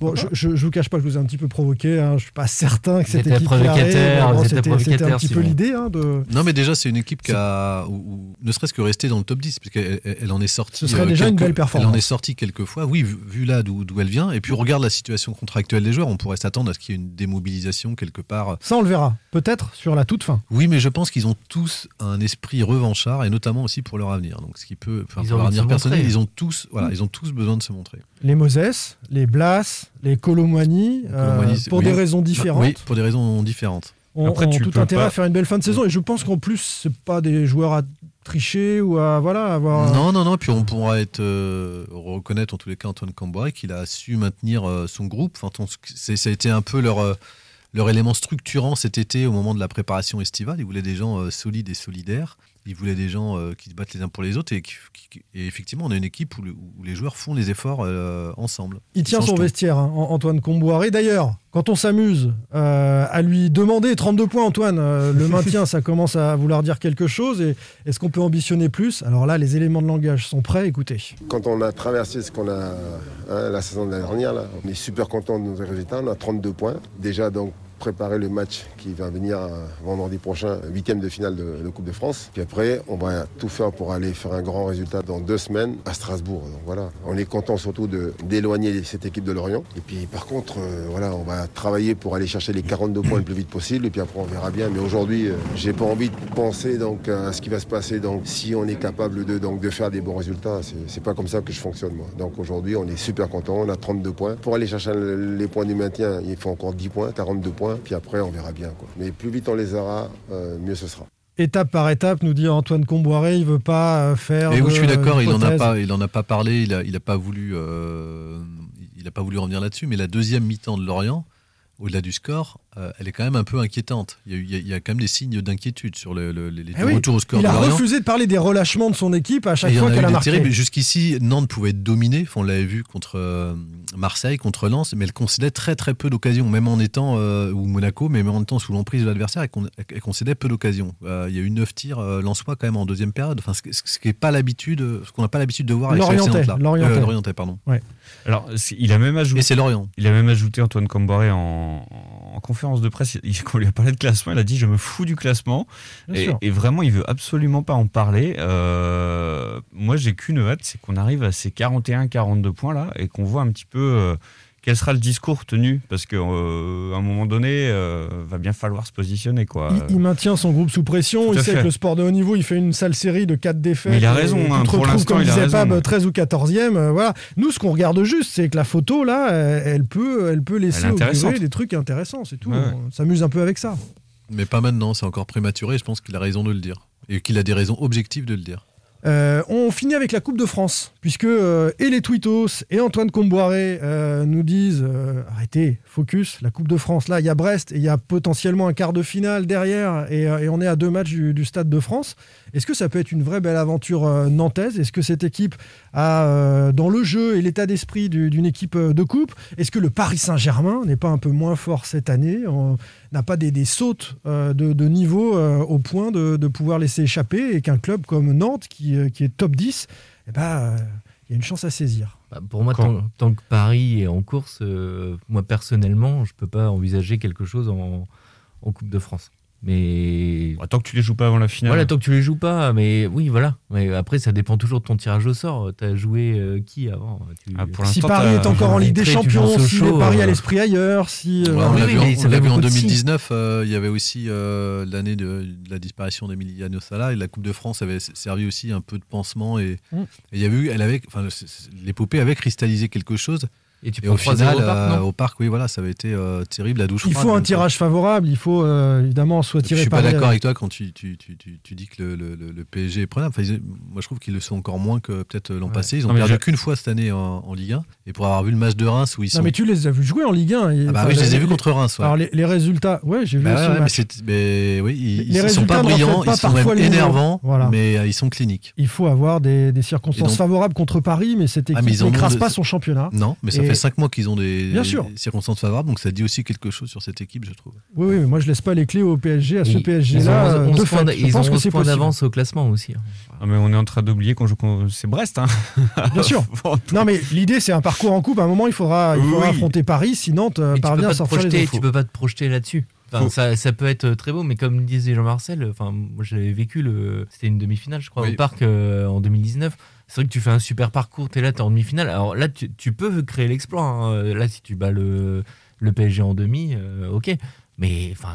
Bon, je, je, je vous cache pas que je vous ai un petit peu provoqué. Hein. Je suis pas certain que cette équipe provocateur, c'était, c'était un petit peu l'idée. Hein, de... Non, mais déjà, c'est une équipe qui a, ou- ou ne serait-ce que rester dans le top 10, puisqu'elle elle- elle en est sortie. Ce serait euh, déjà une belle performance. Elle en est sortie quelques fois, oui, vu, vu là d'où elle vient. Et puis, on regarde la situation contractuelle des joueurs. On pourrait s'attendre à ce qu'il y ait une démobilisation quelque part. Ça, on le verra. Peut-être sur la toute fin. Oui, mais je pense qu'ils ont tous un esprit revanchard, et notamment aussi pour leur avenir. Donc, ce qui peut, enfin, Ils pour leur avenir personnel, montrer. ils ont tous, voilà, ils ont tous besoin de se montrer. Les Moses, les Blas, les Colomani, euh, pour oui. des raisons différentes. Oui, pour des raisons différentes. ont, Après, tu tout peux intérêt pas- à faire une belle fin de saison. Et je pense qu'en plus, c'est pas des joueurs à tricher ou à voilà avoir. Non, non, non. Puis on pourra être euh, reconnaître en tous les cas Antoine Camboire qu'il a su maintenir euh, son groupe. Enfin, ton- c'est- ça a été un peu leur leur élément structurant cet été au moment de la préparation estivale. Ils voulaient des gens euh, solides et solidaires. Il voulait des gens euh, qui se battent les uns pour les autres. Et, qui- qui- et effectivement, on a une équipe où, le- où les joueurs font les efforts euh, ensemble. Il tient son tout. vestiaire, hein, An- Antoine Comboiré. D'ailleurs, quand on s'amuse euh, à lui demander 32 points, Antoine, euh, le *laughs* maintien, ça commence à vouloir dire quelque chose. Et est-ce qu'on peut ambitionner plus? Alors là, les éléments de langage sont prêts. Écoutez. Quand on a traversé ce qu'on a hein, la saison de la dernière, là, on est super content de nos résultats. On a 32 points. Déjà, donc, préparer le match qui va venir euh, vendredi prochain, huitième de finale de, de Coupe de France. Puis après, on va tout faire pour aller faire un grand résultat dans deux semaines à Strasbourg. Donc voilà, on est content surtout d'éloigner cette équipe de Lorient. Et puis par contre, euh, voilà, on va travailler pour aller chercher les 42 points le plus vite possible. Et puis après, on verra bien. Mais aujourd'hui, euh, j'ai pas envie de penser donc à ce qui va se passer. Donc si on est capable de donc de faire des bons résultats, c'est pas comme ça que je fonctionne moi. Donc aujourd'hui, on est super content. On a 32 points. Pour aller chercher le- les points du maintien, il faut encore 10 points, 42 points. Puis après, on verra bien. Quoi. Mais plus vite on les aura, euh, mieux ce sera. Étape par étape, nous dit Antoine Comboiré, il veut pas euh, faire. Et où de- je suis d'accord, il en a pas, il en a pas parlé, il a, il a pas voulu, euh, il a pas voulu revenir là-dessus. Mais la deuxième mi-temps de Lorient, au-delà du score, euh, elle est quand même un peu inquiétante. Il y a, eu- il y a- il y a quand même des signes d'inquiétude sur le, le- les, Eh oui, retours au score il a refusé de parler des relâchements de son équipe à chaque fois a qu'elle a des marqué. Jusqu'ici, Nantes pouvait être dominé. On l'avait vu contre euh, Marseille, contre Lens, mais elle concédait très très peu d'occasions, même en étant euh, ou Monaco, mais même en étant sous l'emprise de l'adversaire, elle, con- elle concédait peu d'occasions. Euh, il y a eu 9 tirs lensois quand même en deuxième période. Enfin, ce, ce qui est pas l'habitude, ce qu'on n'a pas l'habitude de voir avec ce Lorientais, FC Nantes-là. Lorientais. Euh, Lorientais, pardon. Ouais. Alors, il a même ajouté. Et c'est Lorient. Il a même ajouté Antoine Comboré en, en conférence de presse. Il, *laughs* quand on lui a parlé de classement, il a dit Je me fous du classement. Et vraiment, il veut absolument pas en parler. Euh, moi, j'ai qu'une hâte c'est qu'on arrive à ces 41-42 points là et qu'on voit un petit peu. euh, quel sera le discours tenu? Parce qu'à un moment donné, euh, va bien falloir se positionner. Quoi. Il, il maintient son groupe sous pression. Tout Il sait fait. que le sport de haut niveau, il fait une sale série de 4 défaites. Mais il a raison, tu hein, pour l'instant, comme il a disait raison. Pab, 13 ou 14e. euh, voilà. Nous, ce qu'on regarde juste, c'est que la photo, là, elle, peut, elle peut laisser Elle des trucs intéressants. C'est tout. Ouais. On s'amuse un peu avec ça. Mais pas maintenant, c'est encore prématuré. Je pense qu'il a raison de le dire. Et qu'il a des raisons objectives de le dire. Euh, on finit avec la Coupe de France, puisque euh, et les Twittos et Antoine Comboiré euh, nous disent arrêtez, focus, la Coupe de France, là, il y a Brest et il y a potentiellement un quart de finale derrière, et, on est à deux matchs du, Stade de France. Est-ce que ça peut être une vraie belle aventure nantaise? Est-ce que cette équipe a, dans le jeu et l'état d'esprit du- d'une équipe de coupe, est-ce que le Paris Saint-Germain n'est pas un peu moins fort cette année? N'a pas des, des sautes euh, de, de niveau euh, au point de, de pouvoir laisser échapper et qu'un club comme Nantes, qui, euh, qui est top 10, eh ben, euh, il y a une chance à saisir. Bah, pour moi, tant, tant que Paris est en course, euh, moi personnellement, je peux pas envisager quelque chose en, en Coupe de France. Mais Tant que tu les joues pas avant la finale. voilà, tant que tu les joues pas, mais oui, voilà. Mais après, ça dépend toujours de ton tirage au sort. T'as joué euh, qui avant? Tu- Ah, pour Si Paris est encore en Ligue des Champions, si Sochaux, Paris a euh, l'esprit ailleurs, si... euh, Ouais, on oui, l'a oui, vu, on l'a fait vu en beaucoup de signes. 2019. euh, il y avait aussi euh, l'année de, de la disparition d'Emiliano Sala et la Coupe de France avait servi aussi un peu de pansement et Mm. et il y a eu, elle avait, enfin, l'épopée avait cristallisé quelque chose. Et tu au 3-0 final, au parc, euh, non au parc, oui, voilà, ça avait été euh, terrible, la douche il faut un quoi. tirage favorable, il faut euh, évidemment soit Je tiré suis pas d'accord avec toi quand tu, tu, tu, tu, tu dis que le, le, le- le PSG est prenable. Enfin, ils- moi, je trouve qu'ils le sont encore moins que peut-être l'an Ouais. passé. Ils ont Non, perdu qu'une fois cette année en, en Ligue 1. Et pour avoir vu le match de Reims où ils Non sont. mais tu les as vus jouer en Ligue 1. et- Ah bah oui, je les ai vus contre Reims. ouais. Alors les, les résultats, ouais, j'ai vu Bah ouais, mais, mais oui, ils, ils sont pas ne brillants, ils sont même énervants, mais euh, ils sont cliniques. Il faut avoir des, des circonstances favorables contre Paris, mais cette Ah, équipe n'écrase pas son championnat. Non, mais ça fait cinq mois qu'ils ont des, Bien sûr. des circonstances favorables, donc ça dit aussi quelque chose sur cette équipe, je trouve. Oui, oui, mais moi je laisse pas les clés au PSG, à ce Ils- PSG-là. ils ont euh, 11 de points fait. d'a- Je ils pense ont que 11 c'est points possible. d'avance au classement aussi. hein. Ah, mais on est en train d'oublier qu'on joue. C'est Brest, hein *laughs* Bien sûr. *laughs* Non, mais l'idée c'est un parcours en coupe. À un moment, il faudra, il faudra Oui. affronter Paris si Nantes euh, Mais tu peux parvient pas à les infos. tu peux pas te projeter là-dessus. Enfin, ça, ça peut être très beau, mais comme disait Jean-Marcel, enfin, l'avais vécu, le... c'était une demi-finale, je crois, Oui. au parc euh, en 2019. C'est vrai que tu fais un super parcours, tu es là, tu es en demi-finale. Alors là, tu, tu peux créer l'exploit. hein. Là, si tu bats le, le PSG en demi, euh, ok. Mais enfin,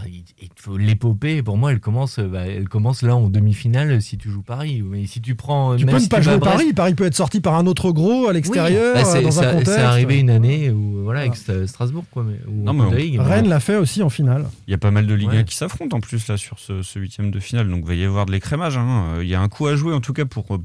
l'épopée. Pour moi, elle commence, euh, bah, elle commence là en demi-finale si tu joues Paris. Mais si tu prends, Tu peux si ne pas jouer Brest- Paris. Paris peut être sorti par un autre gros à l'extérieur, Oui. Bah, euh, un contexte. C'est arrivé une année où voilà, avec Strasbourg, quoi, mais, Non, on- Ligue. Rennes l'a fait aussi en finale. Il y a pas mal de Ligue 1 Ouais. qui s'affrontent en plus là sur ce, huitième de finale, donc il va y avoir de l'écrémage. hein. Euh, Il y a un coup à jouer en tout cas pour, euh,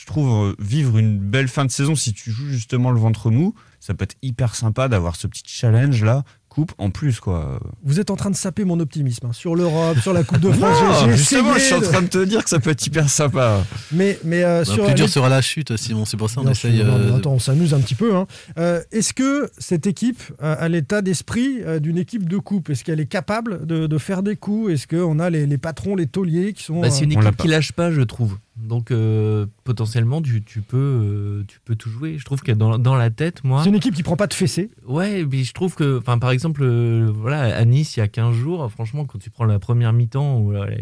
je trouve, euh, vivre une belle fin de saison si tu joues justement le ventre mou. Ça peut être hyper sympa d'avoir ce petit challenge là coupe en plus, quoi. Vous êtes en train de saper mon optimisme hein, sur l'Europe, sur la Coupe de *laughs* France. Non, justement, je suis en train de te dire que ça peut être hyper sympa. Mais, mais euh, Bah, sur plus dur les- sera la chute, Simon. C'est pour ça essaye. sûr, non, mais euh, attends, on s'amuse un petit peu. hein. Euh, Est-ce que cette équipe euh, a l'état d'esprit euh, d'une équipe de coupe? Est-ce qu'elle est capable de, de faire des coups? Est-ce qu'on a les, les patrons, les tauliers qui sont. Bah, c'est une équipe qui lâche pas, je trouve. Donc euh, potentiellement, tu, tu peux, euh, tu peux tout jouer. Je trouve que dans, dans la tête, moi. C'est une équipe qui prend pas de fessée. Ouais, mais je trouve que, par exemple, euh, voilà, à Nice, il y a 15 jours, franchement, quand tu prends la première mi-temps ou la, la-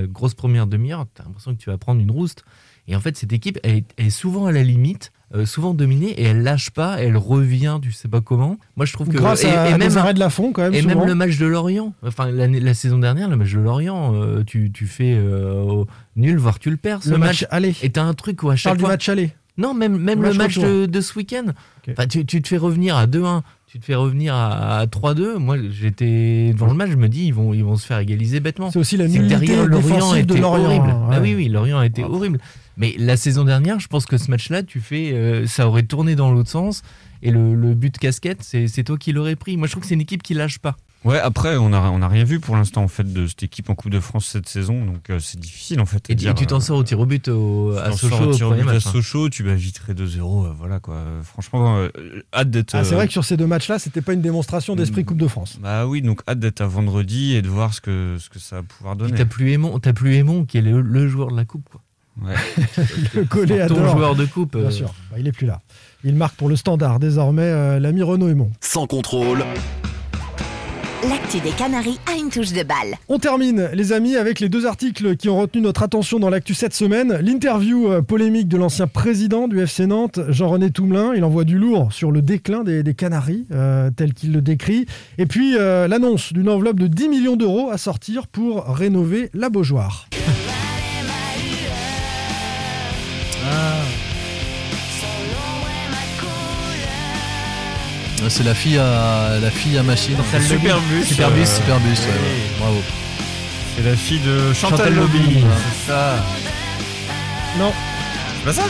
la grosse première demi-heure, tu as l'impression que tu vas prendre une rouste. Et en fait, cette équipe, elle est souvent à la limite, euh, souvent dominée, et elle lâche pas, elle revient, tu sais pas comment. Moi, je trouve que. Grâce et, à, et à même, des arrêts de la fond, quand même. et souvent. même le match de Lorient, enfin la saison dernière, le match de Lorient, euh, tu, tu fais euh, nul, voire tu le perds. Ce Le match match, aller. Et t'as un truc où à chaque parle du fois. match aller. Non, même, même Le match de, de ce week-end. Enfin, tu, tu te fais revenir à 2-1, tu te fais revenir à, à 3-2. Moi, j'étais devant le match, je me dis, ils vont, ils vont se faire égaliser bêtement. C'est aussi la nullité Lorient défensive de était Lorient, horrible. Bah ouais. oui, oui, Lorient a été horrible. Mais la saison dernière, je pense que ce match-là, tu fais, euh, ça aurait tourné dans l'autre sens. Et le, le but casquette, c'est c'est toi qui l'aurais pris. Moi, je trouve que c'est une équipe qui lâche pas. Ouais, après, on n'a on a rien vu pour l'instant en fait de cette équipe en Coupe de France cette saison, donc euh, c'est difficile en fait. à Et, dire, et tu t'en euh, sors au tir au but au, à Sochaux au tir au but à hein. Sochaux, tu vas vite 2-0, euh, voilà quoi. Franchement, euh, hâte d'être. Ah, c'est euh, vrai que sur ces deux matchs-là, c'était pas une démonstration d'esprit Coupe de France. Bah oui, donc hâte d'être à vendredi et de voir ce que, ce que ça va pouvoir donner. T'as plus Aimon, t'as plus Aimon qui est le, le joueur de la coupe. Quoi. Ouais. *laughs* Le collet Ton adore. joueur de coupe. Bien sûr, Bah, il est plus là. Il marque pour le standard désormais euh, l'ami Renaud Aymon. Sans contrôle, L'actu des Canaries a une touche de balle. On termine, les amis, avec les deux articles qui ont retenu notre attention dans l'actu cette semaine. L'interview euh, polémique de l'ancien président du FC Nantes, Jean-René Toumelin. Il envoie du lourd sur le déclin des, Canaries, euh, tel qu'il le décrit. Et puis euh, l'annonce d'une enveloppe de 10 millions d'euros à sortir pour rénover la Beaujoire. C'est la fille à la fille à machine. Superbus, Superbus, euh, Superbus, ouais. Bravo. C'est la fille de Chantal, Chantal Lobby. Lobby. Voilà. C'est ça. Non, C'est pas ça?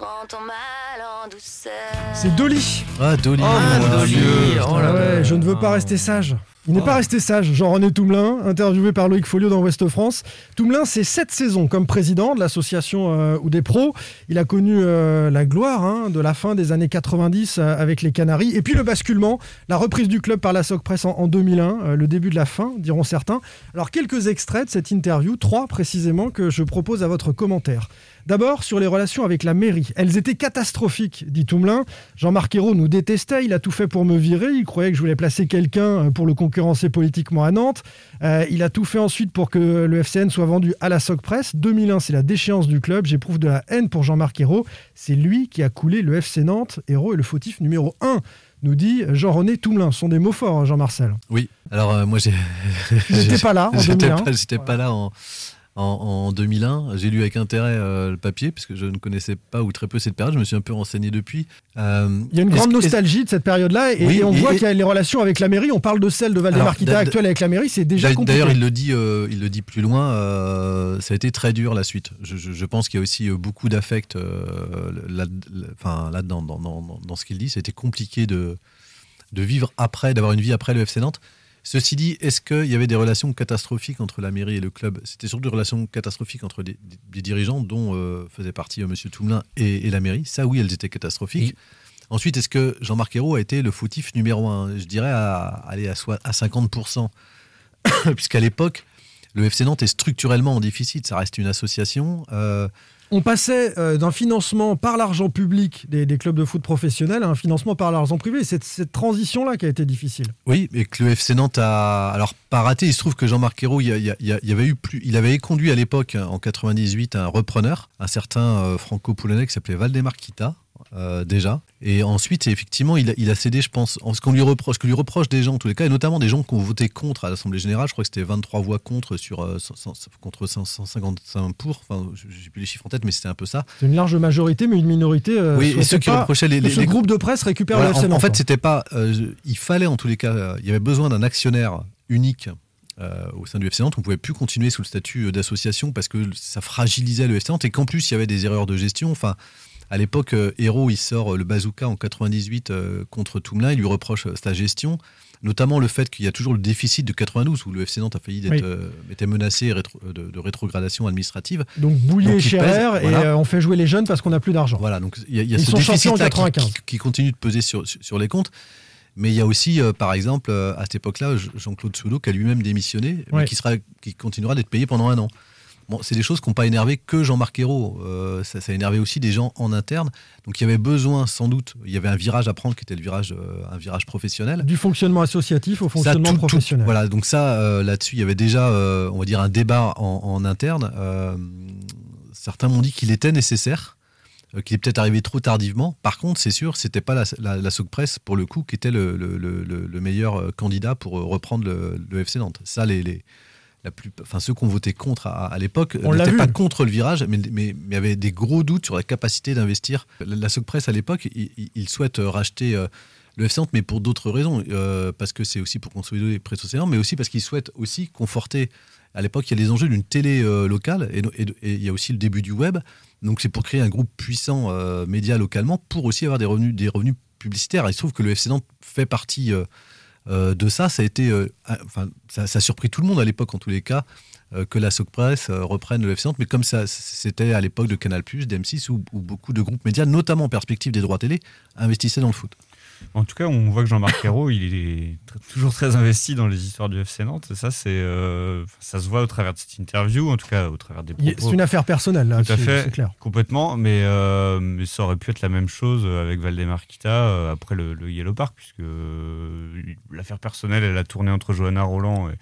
Prends ton mal en douceur. c'est Dolly. Ah, Dolly. Oh, mon Dolly. Dieu. Oh Ah là ouais, là. je ne veux pas rester sage. Il n'est pas resté sage, Jean-René Toumelin, interviewé par Loïc Folio dans Ouest France. Toumelin, c'est sept saisons comme président de l'association euh, ou des pros. Il a connu euh, la gloire hein, de la fin des années 90 euh, avec les Canaries. Et puis le basculement, la reprise du club par la Soc Press en, en 2001, euh, le début de la fin, diront certains. Alors quelques extraits de cette interview, trois précisément, que je propose à votre commentaire. D'abord, sur les relations avec la mairie. Elles étaient catastrophiques, dit Toumelin. Jean-Marc Ayrault nous détestait, il a tout fait pour me virer, il croyait que je voulais placer quelqu'un euh, pour le concurrencer politiquement à Nantes. Euh, il a tout fait ensuite pour que le FCN soit vendu à la Soc Press. 2001, c'est la déchéance du club. J'éprouve de la haine pour Jean-Marc Ayrault. C'est lui qui a coulé le FC Nantes. Ayrault est le fautif numéro 1, nous dit Jean-René Toumelin. Ce sont des mots forts, hein, Jean-Marcel. Oui. Alors euh, moi j'ai. J'étais pas là en *laughs* J'étais 2001. pas, j'étais pas là en, en, en 2001. J'ai lu avec intérêt euh, le papier puisque je ne connaissais pas ou très peu cette période. Je me suis un peu renseigné depuis. Euh, Il y a une grande nostalgie de cette période-là et, Oui, et on et- voit qu'il y a les relations avec la mairie. On parle de celle de Valdemar-Kita Alors, d'a- actuelle avec la mairie, c'est déjà compliqué. D'ailleurs, il le dit, euh, il le dit plus loin. ça a été très dur la suite. Je, je- je pense qu'il y a aussi beaucoup d'affect là, là- enfin, là-dedans, dans, dans- dans- dans ce qu'il dit. C'était compliqué de, de vivre après, d'avoir une vie après le FC Nantes. Ceci dit, est-ce qu'il y avait des relations catastrophiques entre la mairie et le club? C'était surtout des relations catastrophiques entre des, des- des dirigeants dont euh, faisait partie euh, M. Toumelin et, et la mairie. Ça, oui, elles étaient catastrophiques. Ensuite, est-ce que Jean-Marc Ayrault a été le fautif numéro un? Je dirais à, aller à, à 50%. *coughs* Puisqu'à l'époque, le FC Nantes est structurellement en déficit. Ça reste une association. euh, On passait euh, d'un financement par l'argent public des, des clubs de foot professionnels à un financement par l'argent privé. C'est cette transition-là qui a été difficile. Oui, et que le FC Nantes a alors pas raté. Il se trouve que Jean-Marc Ayrault, il il il avait eu plus, il avait conduit à l'époque en 98 un repreneur, un certain euh, franco-polonais qui s'appelait Valdemar Kita. Euh, déjà et ensuite effectivement il a, il a cédé je pense en ce qu'on lui reproche ce que lui reproche des gens en tous les cas et notamment des gens qui ont voté contre à l'Assemblée générale je crois que c'était 23 voix contre sur euh, 100 100 contre 155 pour enfin j'ai plus les chiffres en tête mais c'était un peu ça C'est une large majorité, mais une minorité. euh, oui, et ceux qui reprochaient les, les- ce les- groupe de presse récupère Voilà, le en, en fait, c'était pas. euh, il fallait en tous les cas. il y avait besoin d'un actionnaire unique. au sein du FC Nantes, on pouvait plus continuer sous le statut d'association parce que ça fragilisait le FC Nantes et qu'en plus il y avait des erreurs de gestion. Enfin, à l'époque, euh, Hérault il sort euh, le bazooka en 98 euh, contre Toumelin, il lui reproche sa gestion. notamment le fait qu'il y a toujours le déficit de 92 où le FC Nantes a failli d'être Oui. euh, était menacé rétro- de, de rétrogradation administrative. Donc Bouillet et Scherer, et euh, on fait jouer les jeunes parce qu'on n'a plus d'argent. Voilà, donc il y a, y a Ils ce sont champions en déficit-là qui, 95. qui- qui continue de peser sur, les comptes. Mais il y a aussi, euh, par exemple, à cette époque-là, Jean- Jean-Claude Soudot qui a lui-même démissionné, mais Ouais. qui, sera, qui continuera d'être payé pendant un an. Bon, c'est des choses qui n'ont pas énervé que Jean-Marc Ayrault. Euh, ça, ça a énervé aussi des gens en interne. Donc il y avait besoin, sans doute, il y avait un virage à prendre qui était le virage, euh, un virage professionnel. Du fonctionnement associatif au fonctionnement tout- professionnel. voilà, donc ça, euh, là-dessus, il y avait déjà, on va dire, un débat en, en interne. Certains m'ont dit qu'il était nécessaire, qu'il est peut-être arrivé trop tardivement. Par contre, c'est sûr, c'était pas la, la, la Socpresse, pour le coup, qui était le, le- le- le- le meilleur candidat pour reprendre le, le FC Nantes. Ça, les, les- la plus, enfin, ceux qui ont voté contre à, à l'époque n'étaient pas contre le virage, mais, mais, mais avaient des gros doutes sur la capacité d'investir. La, la Socpresse, à l'époque, il, il- il souhaite euh, racheter euh, le Nantes, mais pour d'autres raisons. Euh, parce que c'est aussi pour consolider les prêts sociaux, mais aussi parce qu'il souhaite aussi conforter. À l'époque, il y a les enjeux d'une télé euh, locale et, et- et il y a aussi le début du web. Donc c'est pour créer un groupe puissant média localement pour aussi avoir des revenus, des revenus publicitaires. Et il se trouve que le FC Nantes fait partie euh, de ça. Ça a été, euh, un- enfin, ça, a surpris tout le monde à l'époque en tous les cas euh, que la Socpresse euh, reprenne le FC. Mais comme ça, c'était à l'époque de Canal+, d'M6 où, où beaucoup de groupes médias, notamment en perspective des droits télé, investissaient dans le foot. En tout cas, on voit que Jean-Marc Ayrault, il est toujours très investi dans les histoires du FC Nantes. Ça, c'est, euh, ça se voit au travers de cette interview, en tout cas au travers des propos. C'est une affaire personnelle, là, Tout à fait, c'est clair. complètement. Mais, euh, mais ça aurait pu être la même chose avec Valdemar Kita euh, après le, le Yellow Park, puisque l'affaire personnelle, elle a tourné entre Johanna Roland et,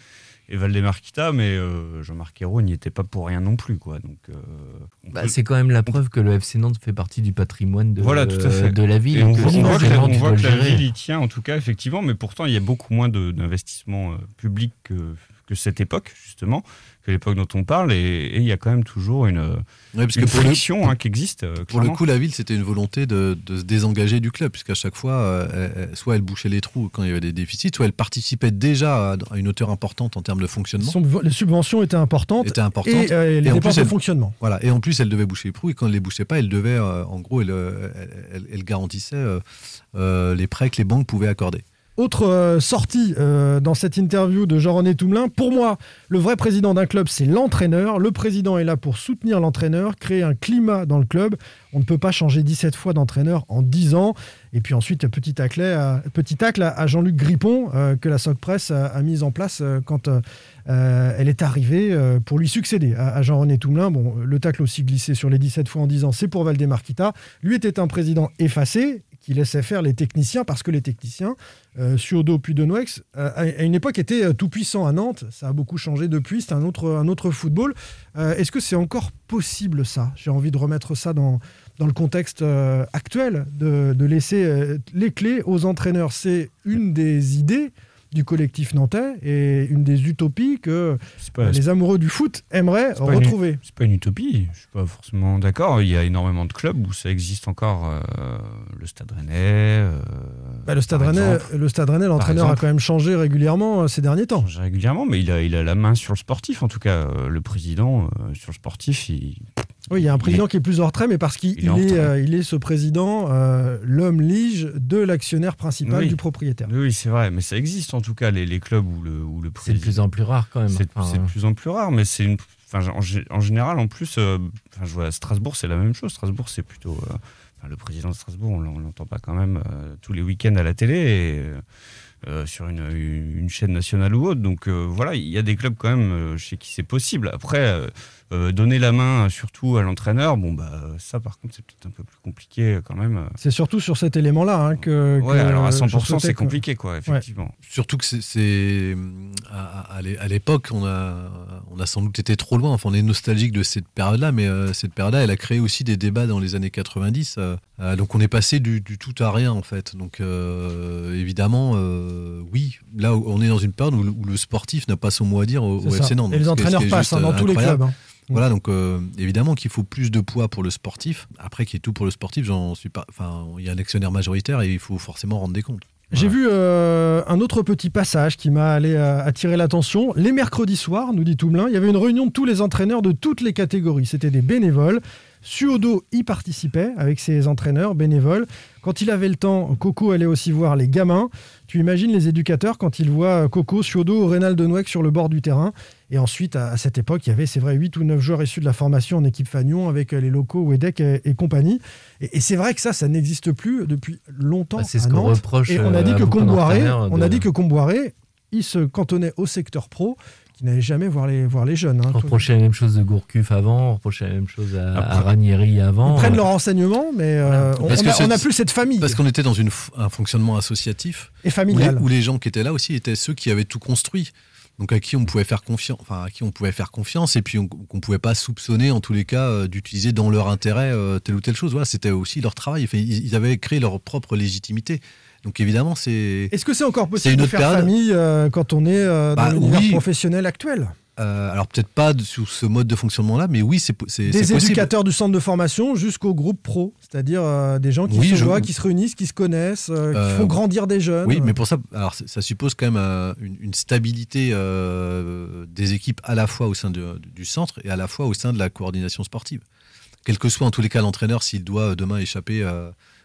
et Valdemar Kita, mais euh, Jean-Marc Ayrault n'y était pas pour rien non plus. Quoi. Donc, euh, Bah, peut- c'est quand même la preuve que le FC Nantes fait partie du patrimoine de, voilà, tout à fait. de la ville. Et on que voit, on voit que, on voit la ville y tient, en tout cas, effectivement, mais pourtant, il y a beaucoup moins de- d'investissement euh, public que, que cette époque, justement, que l'époque dont on parle, et, il y a quand même toujours une, Ouais, parce une que pour le- friction hein, qui existe. euh, Pour le coup, la ville, c'était une volonté de, de se désengager du club, puisqu'à chaque fois, euh, elle- soit elle bouchait les trous quand il y avait des déficits, soit elle participait déjà à, à une hauteur importante en termes de fonctionnement. Son- les subventions étaient importantes. Était importante. Et, euh, les en dépenses plus, de elle- fonctionnement. Voilà. Et en plus, elle devait boucher les trous, et quand elle les bouchait pas, elle devait, euh, en gros, elle, elle, elle- elle garantissait euh, euh, les prêts que les banques pouvaient accorder. Autre euh, sortie euh, dans cette interview de Jean-René Toumelin. Pour moi, le vrai président d'un club, c'est l'entraîneur. Le président est là pour soutenir l'entraîneur, créer un climat dans le club. On ne peut pas changer 17 fois d'entraîneur en 10 ans. Et puis ensuite, petit tacle à, petit tacle à, Jean-Luc Grippon, euh, que la Soc Presse a, a mis en place euh, quand euh, euh, elle est arrivée euh, pour lui succéder à, Jean-René Toumelin. Bon, le tacle aussi glissé sur les 17 fois en 10 ans, c'est pour Valdemar Kita. Lui était un président effacé qui laissait faire les techniciens parce que les techniciens, euh, Suodo puis Denouex, euh, à une époque étaient euh, tout puissants à Nantes. Ça a beaucoup changé depuis, c'est un autre, un autre football. Euh, Est-ce que c'est encore possible ça? J'ai envie de remettre ça dans, dans le contexte actuel, de, de laisser les clés aux entraîneurs. C'est une des idées du collectif nantais et une des utopies que pas- euh, les amoureux du foot aimeraient retrouver. C'est pas une utopie, je suis pas forcément d'accord. Il y a énormément de clubs où ça existe encore. euh, le Stade Rennais. euh, Bah, le Stade Rennais, exemple. le Stade Rennais, l'entraîneur a quand même changé régulièrement ces derniers temps. Régulièrement, mais il a, il a la main sur le sportif. En tout cas, le président euh, sur le sportif, il, Oui, il y a un président est- qui est plus en retrait, mais parce qu'il il est euh, il est ce président, euh, l'homme lige de l'actionnaire principal Oui. du propriétaire. Oui, c'est vrai, mais ça existe en tout cas, les, les clubs où le, où le C'est de plus en plus rare quand même. C'est Enfin, de plus en plus rare, mais c'est une. Enfin, en, gé- en général, en plus, euh, enfin, je vois à Strasbourg, c'est la même chose. Strasbourg, c'est plutôt. euh, enfin, le président de Strasbourg, on l'en- on l'entend pas quand même euh, tous les week-ends à la télé et euh, euh, sur une, une chaîne nationale ou autre. Donc euh, voilà, il y a des clubs quand même euh, chez qui c'est possible. Après, euh, euh, donner la main euh, surtout à l'entraîneur, bon, bah, ça par contre, c'est peut-être un peu plus compliqué euh, quand même. C'est surtout sur cet élément-là hein, que. Ouais, que alors à je 100%, souhaitais c'est que- compliqué, quoi, effectivement. Surtout que c'est- à, à l'é- à l'époque, on a, on a sans doute été trop loin. Enfin, on est nostalgique de cette période-là, mais euh, cette période-là, elle a créé aussi des débats dans les années 90. euh, euh, donc, on est passé du, du tout à rien, en fait. Donc, euh, évidemment, euh, oui, là, on est dans une période où, le- où le sportif n'a pas son mot à dire au. FC Nantes. Et les entraîneurs passent, hein, dans euh, tous les clubs, hein. Voilà, donc euh, évidemment qu'il faut plus de poids pour le sportif. Après, qu'il y ait tout pour le sportif, j'en suis pas. Enfin, il y a un actionnaire majoritaire et il faut forcément rendre des comptes. J'ai vu euh, un autre petit passage qui m'a allé euh, attirer l'attention. Les mercredis soirs, nous dit Toumelin, il y avait une réunion de tous les entraîneurs de toutes les catégories. C'était des bénévoles. Suodo y participait avec ses entraîneurs bénévoles. Quand il avait le temps, Coco allait aussi voir les gamins. Tu imagines les éducateurs quand ils voient Coco, Suodo ou Reynald Denouec sur le bord du terrain. Et ensuite, à, cette époque, il y avait, c'est vrai, 8 ou 9 joueurs issus de la formation en équipe Fagnon avec euh, les locaux Wedek et, et compagnie. Et, et c'est vrai que ça, ça n'existe plus depuis longtemps. Bah, c'est ce à qu'on Nantes. reproche, Et on a euh, dit à que Comboiré, d'entraîneurs on a dit que Comboiré, il se cantonnait au secteur pro, qui n'allait jamais voir les, voir les jeunes. hein. On reprochait la même chose de Gourcuff avant, on reprochait la même chose à, Après- à Ranieri avant. Ils prennent leurs renseignements, mais euh, on- a- n'a plus cette famille. Parce qu'on était dans une, un fonctionnement associatif. Et familial. Où les, où les gens qui étaient là aussi étaient ceux qui avaient tout construit. Donc à qui on pouvait faire confiance, enfin à qui on pouvait faire confiance et puis on- qu'on pouvait pas soupçonner en tous les cas euh, d'utiliser dans leur intérêt euh, telle ou telle chose. Voilà, c'était aussi leur travail. Enfin, ils, avaient créé leur propre légitimité. Donc évidemment, c'est. Est-ce que c'est encore possible une de autre faire période. famille euh, quand on est euh, dans Bah, l'univers oui. professionnel actuel? Euh, alors peut-être pas de- sous ce mode de fonctionnement-là, mais oui, c'est po- c'est- Des possible. éducateurs du centre de formation jusqu'au groupe pro, c'est-à-dire euh, des gens qui Oui, se je- voient, qui se réunissent, qui se connaissent, euh, qui font grandir des jeunes. Oui, mais pour ça, alors ça suppose quand même une, une stabilité des équipes à la fois au sein de- du centre et à la fois au sein de la coordination sportive. Quel que soit en tous les cas l'entraîneur, s'il doit demain échapper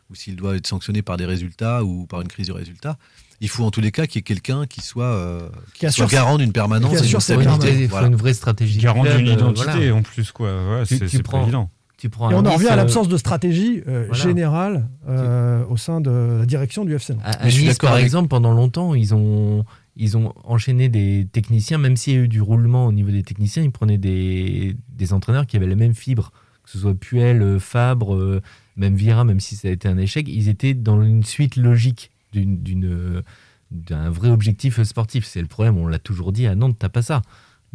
ou s'il doit être sanctionné par des résultats ou par une crise de résultats, il faut en tous les cas qu'il y ait quelqu'un qui soit, euh, qui Qui soit garant d'une permanence qui assure. Il faut Voilà. une vraie stratégie. Garant d'une euh, identité voilà. en plus, quoi. Ouais, Tu- c'est tu c'est prends- pas évident. Tu prends Et on en revient à euh, l'absence de stratégie euh, voilà. générale euh, au sein de la direction du FC Nantes. À, à Mais je suis Nice, par avec- exemple, pendant longtemps, ils ont, ils ont enchaîné des techniciens, même s'il y a eu du roulement au niveau des techniciens, ils prenaient des, des entraîneurs qui avaient la même fibre, que ce soit Puel, euh, Fabre, euh, même Vira, même si ça a été un échec, ils étaient dans une suite logique euh, d'un vrai objectif sportif. C'est le problème, on l'a toujours dit, à Nantes, t'as pas ça.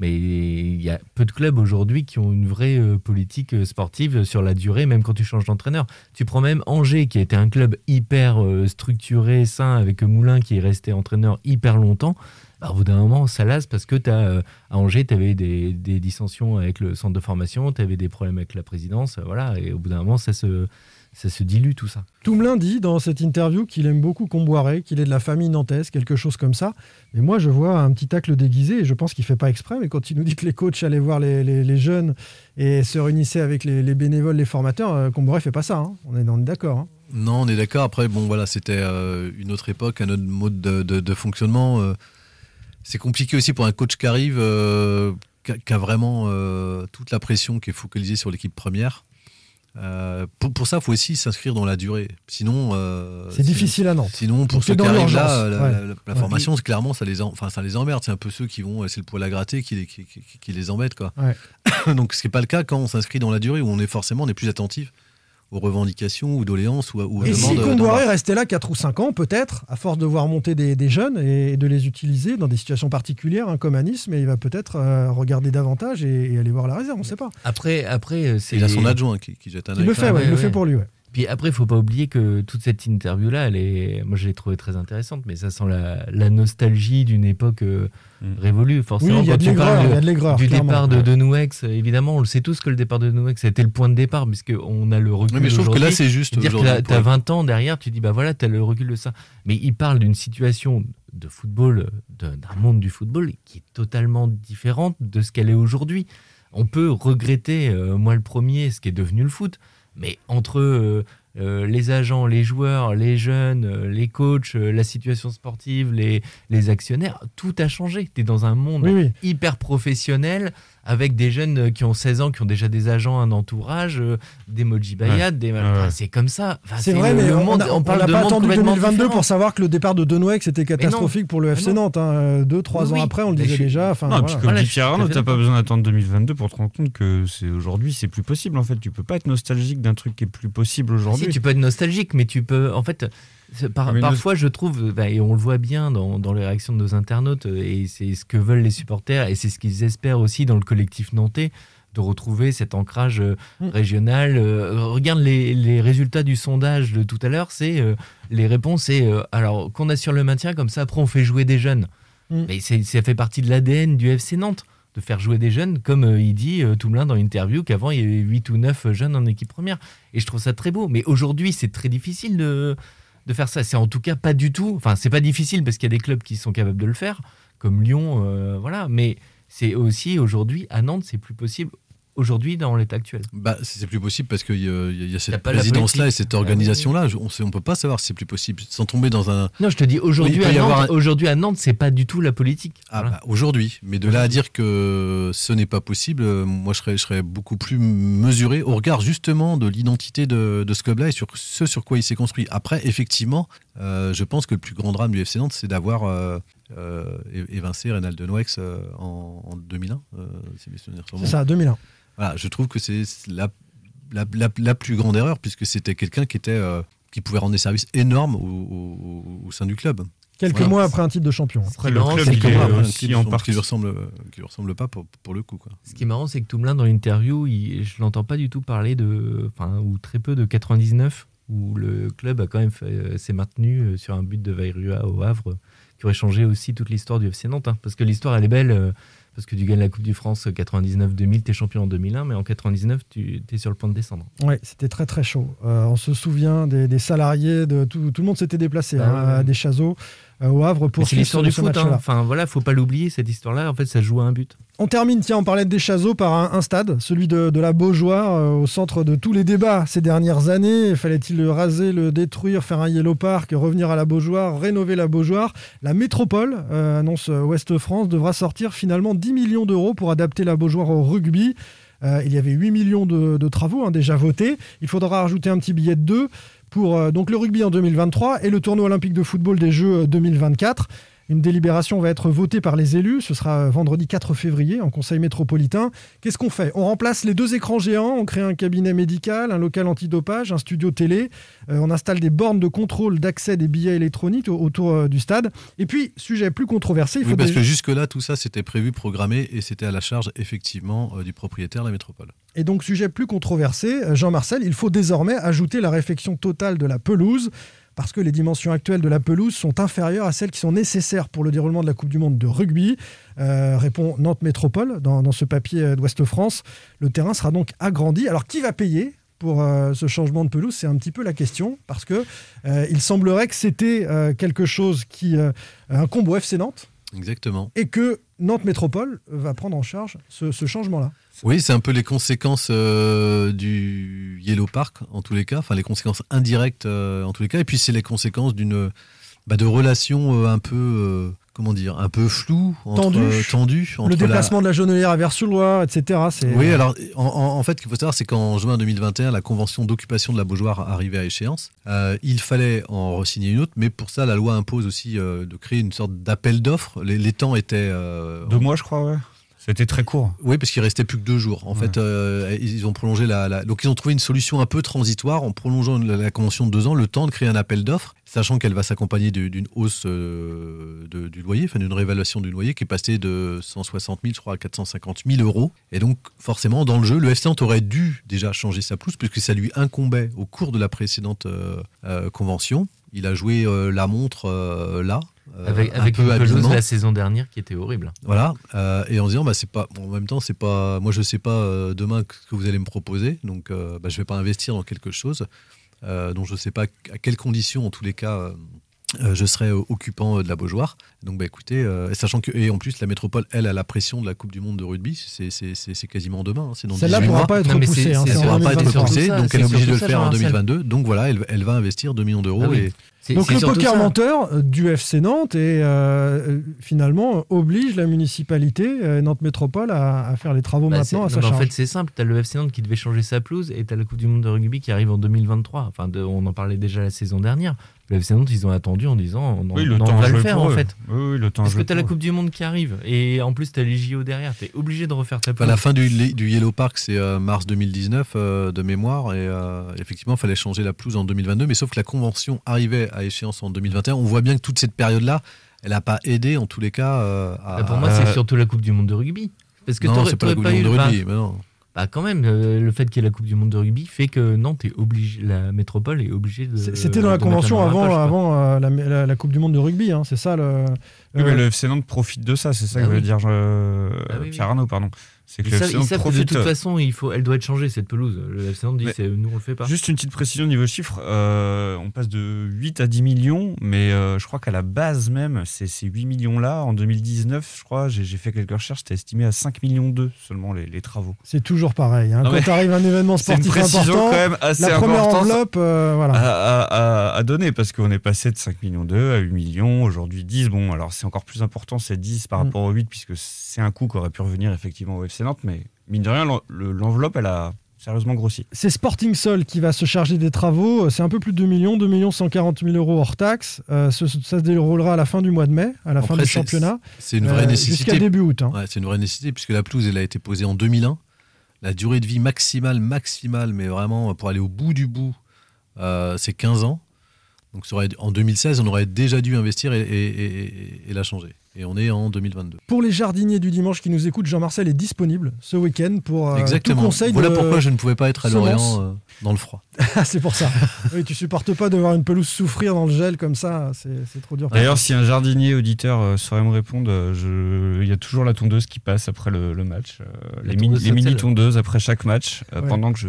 Mais il y a peu de clubs aujourd'hui qui ont une vraie politique sportive sur la durée, même quand tu changes d'entraîneur. Tu prends même Angers, qui a été un club hyper structuré, sain, avec Moulin qui est resté entraîneur hyper longtemps. Bah, au bout d'un moment, ça lasse parce que as, à Angers, tu avais des, des dissensions avec le centre de formation, tu avais des problèmes avec la présidence, euh, voilà, et au bout d'un moment, ça se, ça se dilue tout ça. Toumelin dit dans cette interview qu'il aime beaucoup Comboiré, qu'il est de la famille nantaise, quelque chose comme ça. Mais moi, je vois un petit tacle déguisé et je pense qu'il fait pas exprès. Mais quand il nous dit que les coachs allaient voir les, les- les jeunes et se réunissaient avec les, les bénévoles, les formateurs, euh, Comboiré fait pas ça. hein. On est, est d'accord. hein. Non, on est d'accord. Après, bon, voilà, c'était euh, une autre époque, un autre mode de, de- de fonctionnement. euh. C'est compliqué aussi pour un coach qui arrive, euh, qui, a, vraiment euh, toute la pression qui est focalisée sur l'équipe première. Euh, pour, pour ça, il faut aussi s'inscrire dans la durée. Sinon, euh, C'est difficile à Nantes. Sinon, pour Donc, ceux qui arrivent là, la, ouais. la- la Ouais. formation, clairement, ça les, en- enfin, ça les emmerde. C'est un peu ceux qui vont, c'est le poil à gratter qui les, qui, qui- qui les embête, quoi. Ouais. *coughs* Donc, ce qui n'est pas le cas quand on s'inscrit dans la durée, où on est forcément, on est plus attentif aux revendications ou doléances ou, ou aux Et si demandes. d'en Comboiré bas. restait là 4 ou 5 ans, peut-être, à force de voir monter des, des jeunes et de les utiliser dans des situations particulières, hein, comme à Nice, mais il va peut-être euh, regarder davantage et, et aller voir la réserve, on ne sait pas. Après, après euh, c'est. Il a son adjoint qui, qui jette un Il œil le quand fait, ouais, il le fait pour lui. ouais. Puis après, il faut pas oublier que toute cette interview-là, elle est, moi, je l'ai trouvée très intéressante, mais ça sent la, la nostalgie d'une époque euh, révolue. Forcément, Oui, il y a de tu l'aigreur, parles il y a de l'aigreur, du clairement. départ de Ouais. Denouex, évidemment, on le sait tous que le départ de a été le point de départ, puisqu'on a le recul. Oui, mais je trouve que là, c'est juste Dire que t'as le- 20 ans derrière, tu dis, bah voilà, t'as le recul de ça. Mais il parle d'une situation de football, de- d'un monde du football qui est totalement différente de ce qu'elle est aujourd'hui. On peut regretter, euh, moi le premier, ce qui est devenu le foot, mais entre euh, euh, les agents, les joueurs, les jeunes, euh, les coachs, la situation sportive, les, les actionnaires, tout a changé. Tu es dans un monde Oui, oui. hyper professionnel avec des jeunes euh, qui ont 16 ans, qui ont déjà des agents, un entourage, euh, des Moji Bayad, Ouais. des... Ouais, enfin, ouais. c'est comme ça. Enfin, C'est vrai, le- mais monde- a- on parle n'a pas monde attendu complètement 2022 différent. pour savoir que le départ de Denouex c'était catastrophique pour le FC. Nantes. hein. Euh, Deux, trois Oui, ans après, on le Mais disait je déjà. Enfin, Non, voilà. puis comme Voilà, dit Pierre t'as pas besoin d'attendre 2022 pour te rendre compte que c'est aujourd'hui, c'est plus possible en fait. Tu peux pas être nostalgique d'un truc qui est plus possible aujourd'hui. Si, tu peux être nostalgique, mais tu peux. En fait, par- parfois, je trouve, bah, et on le voit bien dans, dans les réactions de nos internautes, euh, et c'est ce que veulent les supporters, et c'est ce qu'ils espèrent aussi dans le collectif nantais, de retrouver cet ancrage euh, Mm. régional. Euh, regarde les, les résultats du sondage de tout à l'heure, c'est euh, les réponses, c'est alors qu'on assure le maintien, comme ça après on fait jouer des jeunes. Mm. Mais ça fait partie de l'ADN du FC Nantes de faire jouer des jeunes, comme euh, il dit euh, Toumelin dans l'interview, qu'avant il y avait 8 ou 9 jeunes en équipe première. Et je trouve ça très beau. Mais aujourd'hui, c'est très difficile de, de faire ça. C'est en tout cas pas du tout. Enfin, c'est pas difficile parce qu'il y a des clubs qui sont capables de le faire, comme Lyon, euh, voilà. Mais c'est aussi aujourd'hui à Nantes, c'est plus possible aujourd'hui dans l'état actuel. Bah, c'est plus possible parce qu'il y, y a cette présidence-là et cette organisation-là. On ne peut pas savoir si c'est plus possible sans tomber dans un. Non, je te dis aujourd'hui Oui, à un- aujourd'hui à Nantes, c'est pas du tout la politique. Ah, Voilà. bah, aujourd'hui. Mais de là à dire que ce n'est pas possible, euh, moi je serais, je serais beaucoup plus mesuré au regard justement de l'identité de, de ce club-là et sur ce sur quoi il s'est construit. Après, effectivement, euh, je pense que le plus grand drame du FC Nantes, c'est d'avoir euh, évincé Reynald Noex euh, en, en 2001. euh, si mes souvenirs sont C'est ça, 2001. Voilà, je trouve que c'est la, la, la- la plus grande erreur puisque c'était quelqu'un qui était euh, qui pouvait rendre des services énormes au, au- au sein du club. Quelques Voilà. mois après un titre de champion. Après, le marrant, club, il est aussi qui, en lui- partie. qui lui ressemble, qui lui ressemble pas pour, pour le coup. Quoi. Ce qui est marrant, c'est que Toumelin, dans l'interview, je l'entends pas du tout parler de, enfin, ou très peu de 99, où le club a quand même fait- euh, s'est maintenu euh, sur un but de Vairua au Havre, qui aurait changé aussi toute l'histoire du FC Nantes. hein. parce que l'histoire, elle est belle, euh, parce que tu gagnes la Coupe du France 99-2000, tu es champion en 2001, mais en 99, tu es sur le point de descendre. Oui, c'était très très chaud. Euh, on se souvient des, des salariés, de tout, tout le monde s'était déplacé Ah hein, ouais. à des chaseaux euh, au Havre pour C'est l'histoire du foot. hein. Enfin, voilà, faut pas l'oublier, cette histoire-là. En fait, ça joue à un but. On termine, tiens, on parlait des Chazeaux par un, stade, celui de, la Beaujoire, euh, au centre de tous les débats ces dernières années. Fallait-il le raser, le détruire, faire un Yellow Park, revenir à la Beaujoire, rénover la Beaujoire? La métropole, euh, annonce Ouest France, devra sortir finalement 10 millions d'euros pour adapter la Beaujoire au rugby. Euh, il y avait 8 millions de, travaux hein, déjà votés. Il faudra rajouter un petit billet de 2 pour le rugby en 2023 et le tournoi olympique de football des Jeux euh, 2024. Une délibération va être votée par les élus. Ce sera euh, vendredi 4 février en conseil métropolitain. Qu'est-ce qu'on fait? On remplace les deux écrans géants, on crée un cabinet médical, un local antidopage, un studio télé. Euh, on installe des bornes de contrôle d'accès des billets électroniques au- autour euh, du stade. Et puis, sujet plus controversé, il faut Oui, parce déjà- que jusque-là, tout ça, c'était prévu, programmé, et c'était à la charge, effectivement, euh, du propriétaire, la métropole. Et donc, sujet plus controversé, Jean-Marcel, il faut désormais ajouter la réfection totale de la pelouse, parce que les dimensions actuelles de la pelouse sont inférieures à celles qui sont nécessaires pour le déroulement de la Coupe du Monde de rugby. Euh, répond Nantes Métropole dans, ce papier euh, d'Ouest France. Le terrain sera donc agrandi. Alors, qui va payer pour euh, ce changement de pelouse? C'est un petit peu la question, parce que euh, il semblerait que c'était quelque chose qui incombe au FC Nantes, Exactement. et que Nantes Métropole va prendre en charge ce, ce changement-là. Oui, c'est un peu les conséquences euh, du Yellow Park, en tous les cas, enfin les conséquences indirectes, euh, en tous les cas, et puis c'est les conséquences d'une bah, de relations euh, un peu, comment dire, un peu entre, Tendues. euh, entre Le la- déplacement de la Genelière à Vers-sur-Loire, etc. Oui, alors en, fait, ce qu'il faut savoir, c'est qu'en juin 2021, la convention d'occupation de la Beaujoire arrivait à échéance. Euh, il fallait en re-signer une autre, mais pour ça, la loi impose aussi euh, de créer une sorte d'appel d'offres. Les, les temps étaient. euh, Deux mois, je crois, ouais. C'était très court. Oui, parce qu'il restait plus que deux jours. En Ouais. fait, euh, ils ont prolongé la, la- Donc, ils ont trouvé une solution un peu transitoire en prolongeant la, la convention de deux ans, le temps de créer un appel d'offres, sachant qu'elle va s'accompagner du- d'une hausse euh, de- du loyer, enfin d'une réévaluation du loyer qui est passée de 160 000, je crois, à 450 000 euros. Et donc, forcément, dans le jeu, le FC Nantes aurait dû déjà changer sa pelouse, puisque ça lui incombait au cours de la précédente euh, convention. Il a joué euh, la montre euh, là. euh, Avec, un avec peu une pelouse habilement. la saison dernière qui était horrible. Voilà, et en se disant, bah, c'est pas, bon, en même temps, c'est pas, moi je sais pas demain ce que vous allez me proposer, donc bah, je vais pas investir dans quelque chose dont je sais pas à quelles conditions, en tous les cas, euh, je serai euh, occupant euh, de la Beaujoire. Donc, bah, écoutez, euh, et sachant que, et en plus, la métropole, elle, a la pression de la Coupe du Monde de rugby, c'est, c'est, c'est, c'est quasiment demain, hein, c'est dans Celle-là 18 pourra pas être repoussée. hein, pourra pas être 2023. repoussée, donc elle est obligée de le faire en Jean-Marcel. 2022. Donc voilà, elle, elle va investir 2 millions d'euros. Ah oui. et, C'est- Donc le poker ça. menteur du FC Nantes et euh, finalement oblige la municipalité euh, Nantes Métropole à, à faire les travaux Bah, maintenant à non, sa mais en charge. fait, c'est simple. Tu as le FC Nantes qui devait changer sa pelouse et tu as la Coupe du Monde de rugby qui arrive en 2023. Enfin, de- on en parlait déjà la saison dernière. Le FC Nantes, ils ont attendu en disant on, Oui, on- le on temps a va le faire en eux. fait. Oui, oui, le temps Parce que tu as la. Coupe du Monde qui arrive et en plus tu as les JO derrière. Tu es obligé de refaire ta pelouse. la fin du, du Yellow Park, c'est euh, mars 2019 euh, de mémoire. Et euh, effectivement, il fallait changer la pelouse en 2022. Mais sauf que la convention arrivait à échéance en 2021. On voit bien que toute cette période-là, elle n'a pas aidé, en tous les cas, euh, à. Bah, pour moi, c'est surtout la Coupe du Monde de rugby. Parce que non, t'aurais- c'est pas la Coupe du Monde de eu- rugby. bah, mais non. Bah, quand même, euh, le fait qu'il y ait la Coupe du Monde de rugby fait que Nantes est obligé, la métropole est obligée de. C'était dans la convention avant, avant euh, la, la- la Coupe du Monde de rugby, hein, c'est ça le. Oui, euh, mais le FC Nantes profite de ça, c'est ça Ah que oui. veut dire euh, Ah oui, oui. Pierre Arnaud, pardon. C'est que Ils le savent, ils savent que de toute façon, il faut, elle doit être changée cette pelouse. Le FC Nantes dit c'est- nous on le fait pas. Juste une petite précision au niveau chiffre, euh, on passe de 8 à 10 millions, mais euh, je crois qu'à la base même, c'est ces 8 millions-là, en 2019, je crois, j'ai j'ai fait quelques recherches, c'était estimé à 5 millions 2 seulement les, les travaux. C'est toujours pareil. hein. Quand arrive un événement c'est une sportif précision important, quand même assez la première importante. enveloppe, euh, voilà. À, à- à- à donner, parce qu'on est passé de 5 millions 2 à 8 millions, aujourd'hui 10. Bon, alors c'est encore plus important, c'est 10 par Mm. rapport au 8, puisque c'est un coût qui aurait pu revenir effectivement au FC Nantes, mais mine de rien, l'en- le- l'enveloppe, elle a sérieusement grossi. C'est Sporting Sol qui va se charger des travaux. C'est un peu plus de 2 millions, 2 millions 140 000 euros hors taxe. Euh, ça se déroulera à la fin du mois de mai, à la fin du championnat. C'est une vraie Euh, nécessité. Jusqu'à début août. hein. Ouais, c'est une vraie nécessité puisque la pelouse elle a été posée en 2001. La durée de vie maximale, maximale, mais vraiment pour aller au bout du bout, euh, c'est 15 ans. Donc ça aurait- en 2016, on aurait déjà dû investir et, et- et- et la changer. Et on est en 2022. Pour les jardiniers du dimanche qui nous écoutent, Jean-Marcel est disponible ce week-end pour euh, Exactement. tout conseil voilà de pourquoi je ne pouvais pas être à. Lorient euh, dans le froid. *laughs* Ah, c'est pour ça. *laughs* Oui, tu supportes pas de voir une pelouse souffrir dans le gel comme ça, c'est c'est trop dur. D'ailleurs, si un jardinier auditeur euh, saurait me répondre, euh, je- il y a toujours la tondeuse qui passe après le, le match. euh, les, mini- tondeuse les mini Sotel. tondeuses après chaque match, euh, Ouais. pendant que je,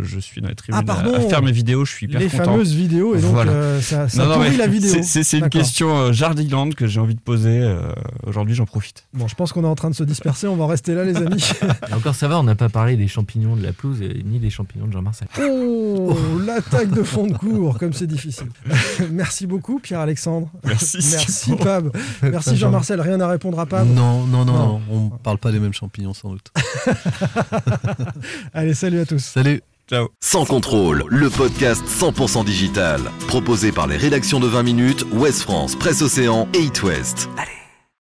je suis dans les tribunes Ah, à- pardon. à, faire mes vidéos, je suis hyper les content. fameuses vidéos et donc Voilà. euh, ça, ça Non, la vidéo. c'est- C'est c'est une question euh, Jardiland que j'ai envie de poser. Euh, Aujourd'hui, j'en profite. Bon, je pense qu'on est en train de se disperser, on va rester là les amis. *laughs* Et encore ça va, on n'a pas parlé des champignons de la pelouse et ni des champignons de Jean-Marcel. Oh, l'attaque de fond de cours, comme c'est difficile. *laughs* Merci beaucoup Pierre-Alexandre. Merci. Merci. Pab. Merci Jean-Marcel, rien à répondre à Pab. Non, non, non, Non. non, on ne parle pas des mêmes champignons sans doute. *laughs* Allez, salut à tous. Salut Ciao. Sans contrôle, le podcast 100% digital. Proposé par les rédactions de 20 minutes, Ouest France, Presse Océan et It West. Allez.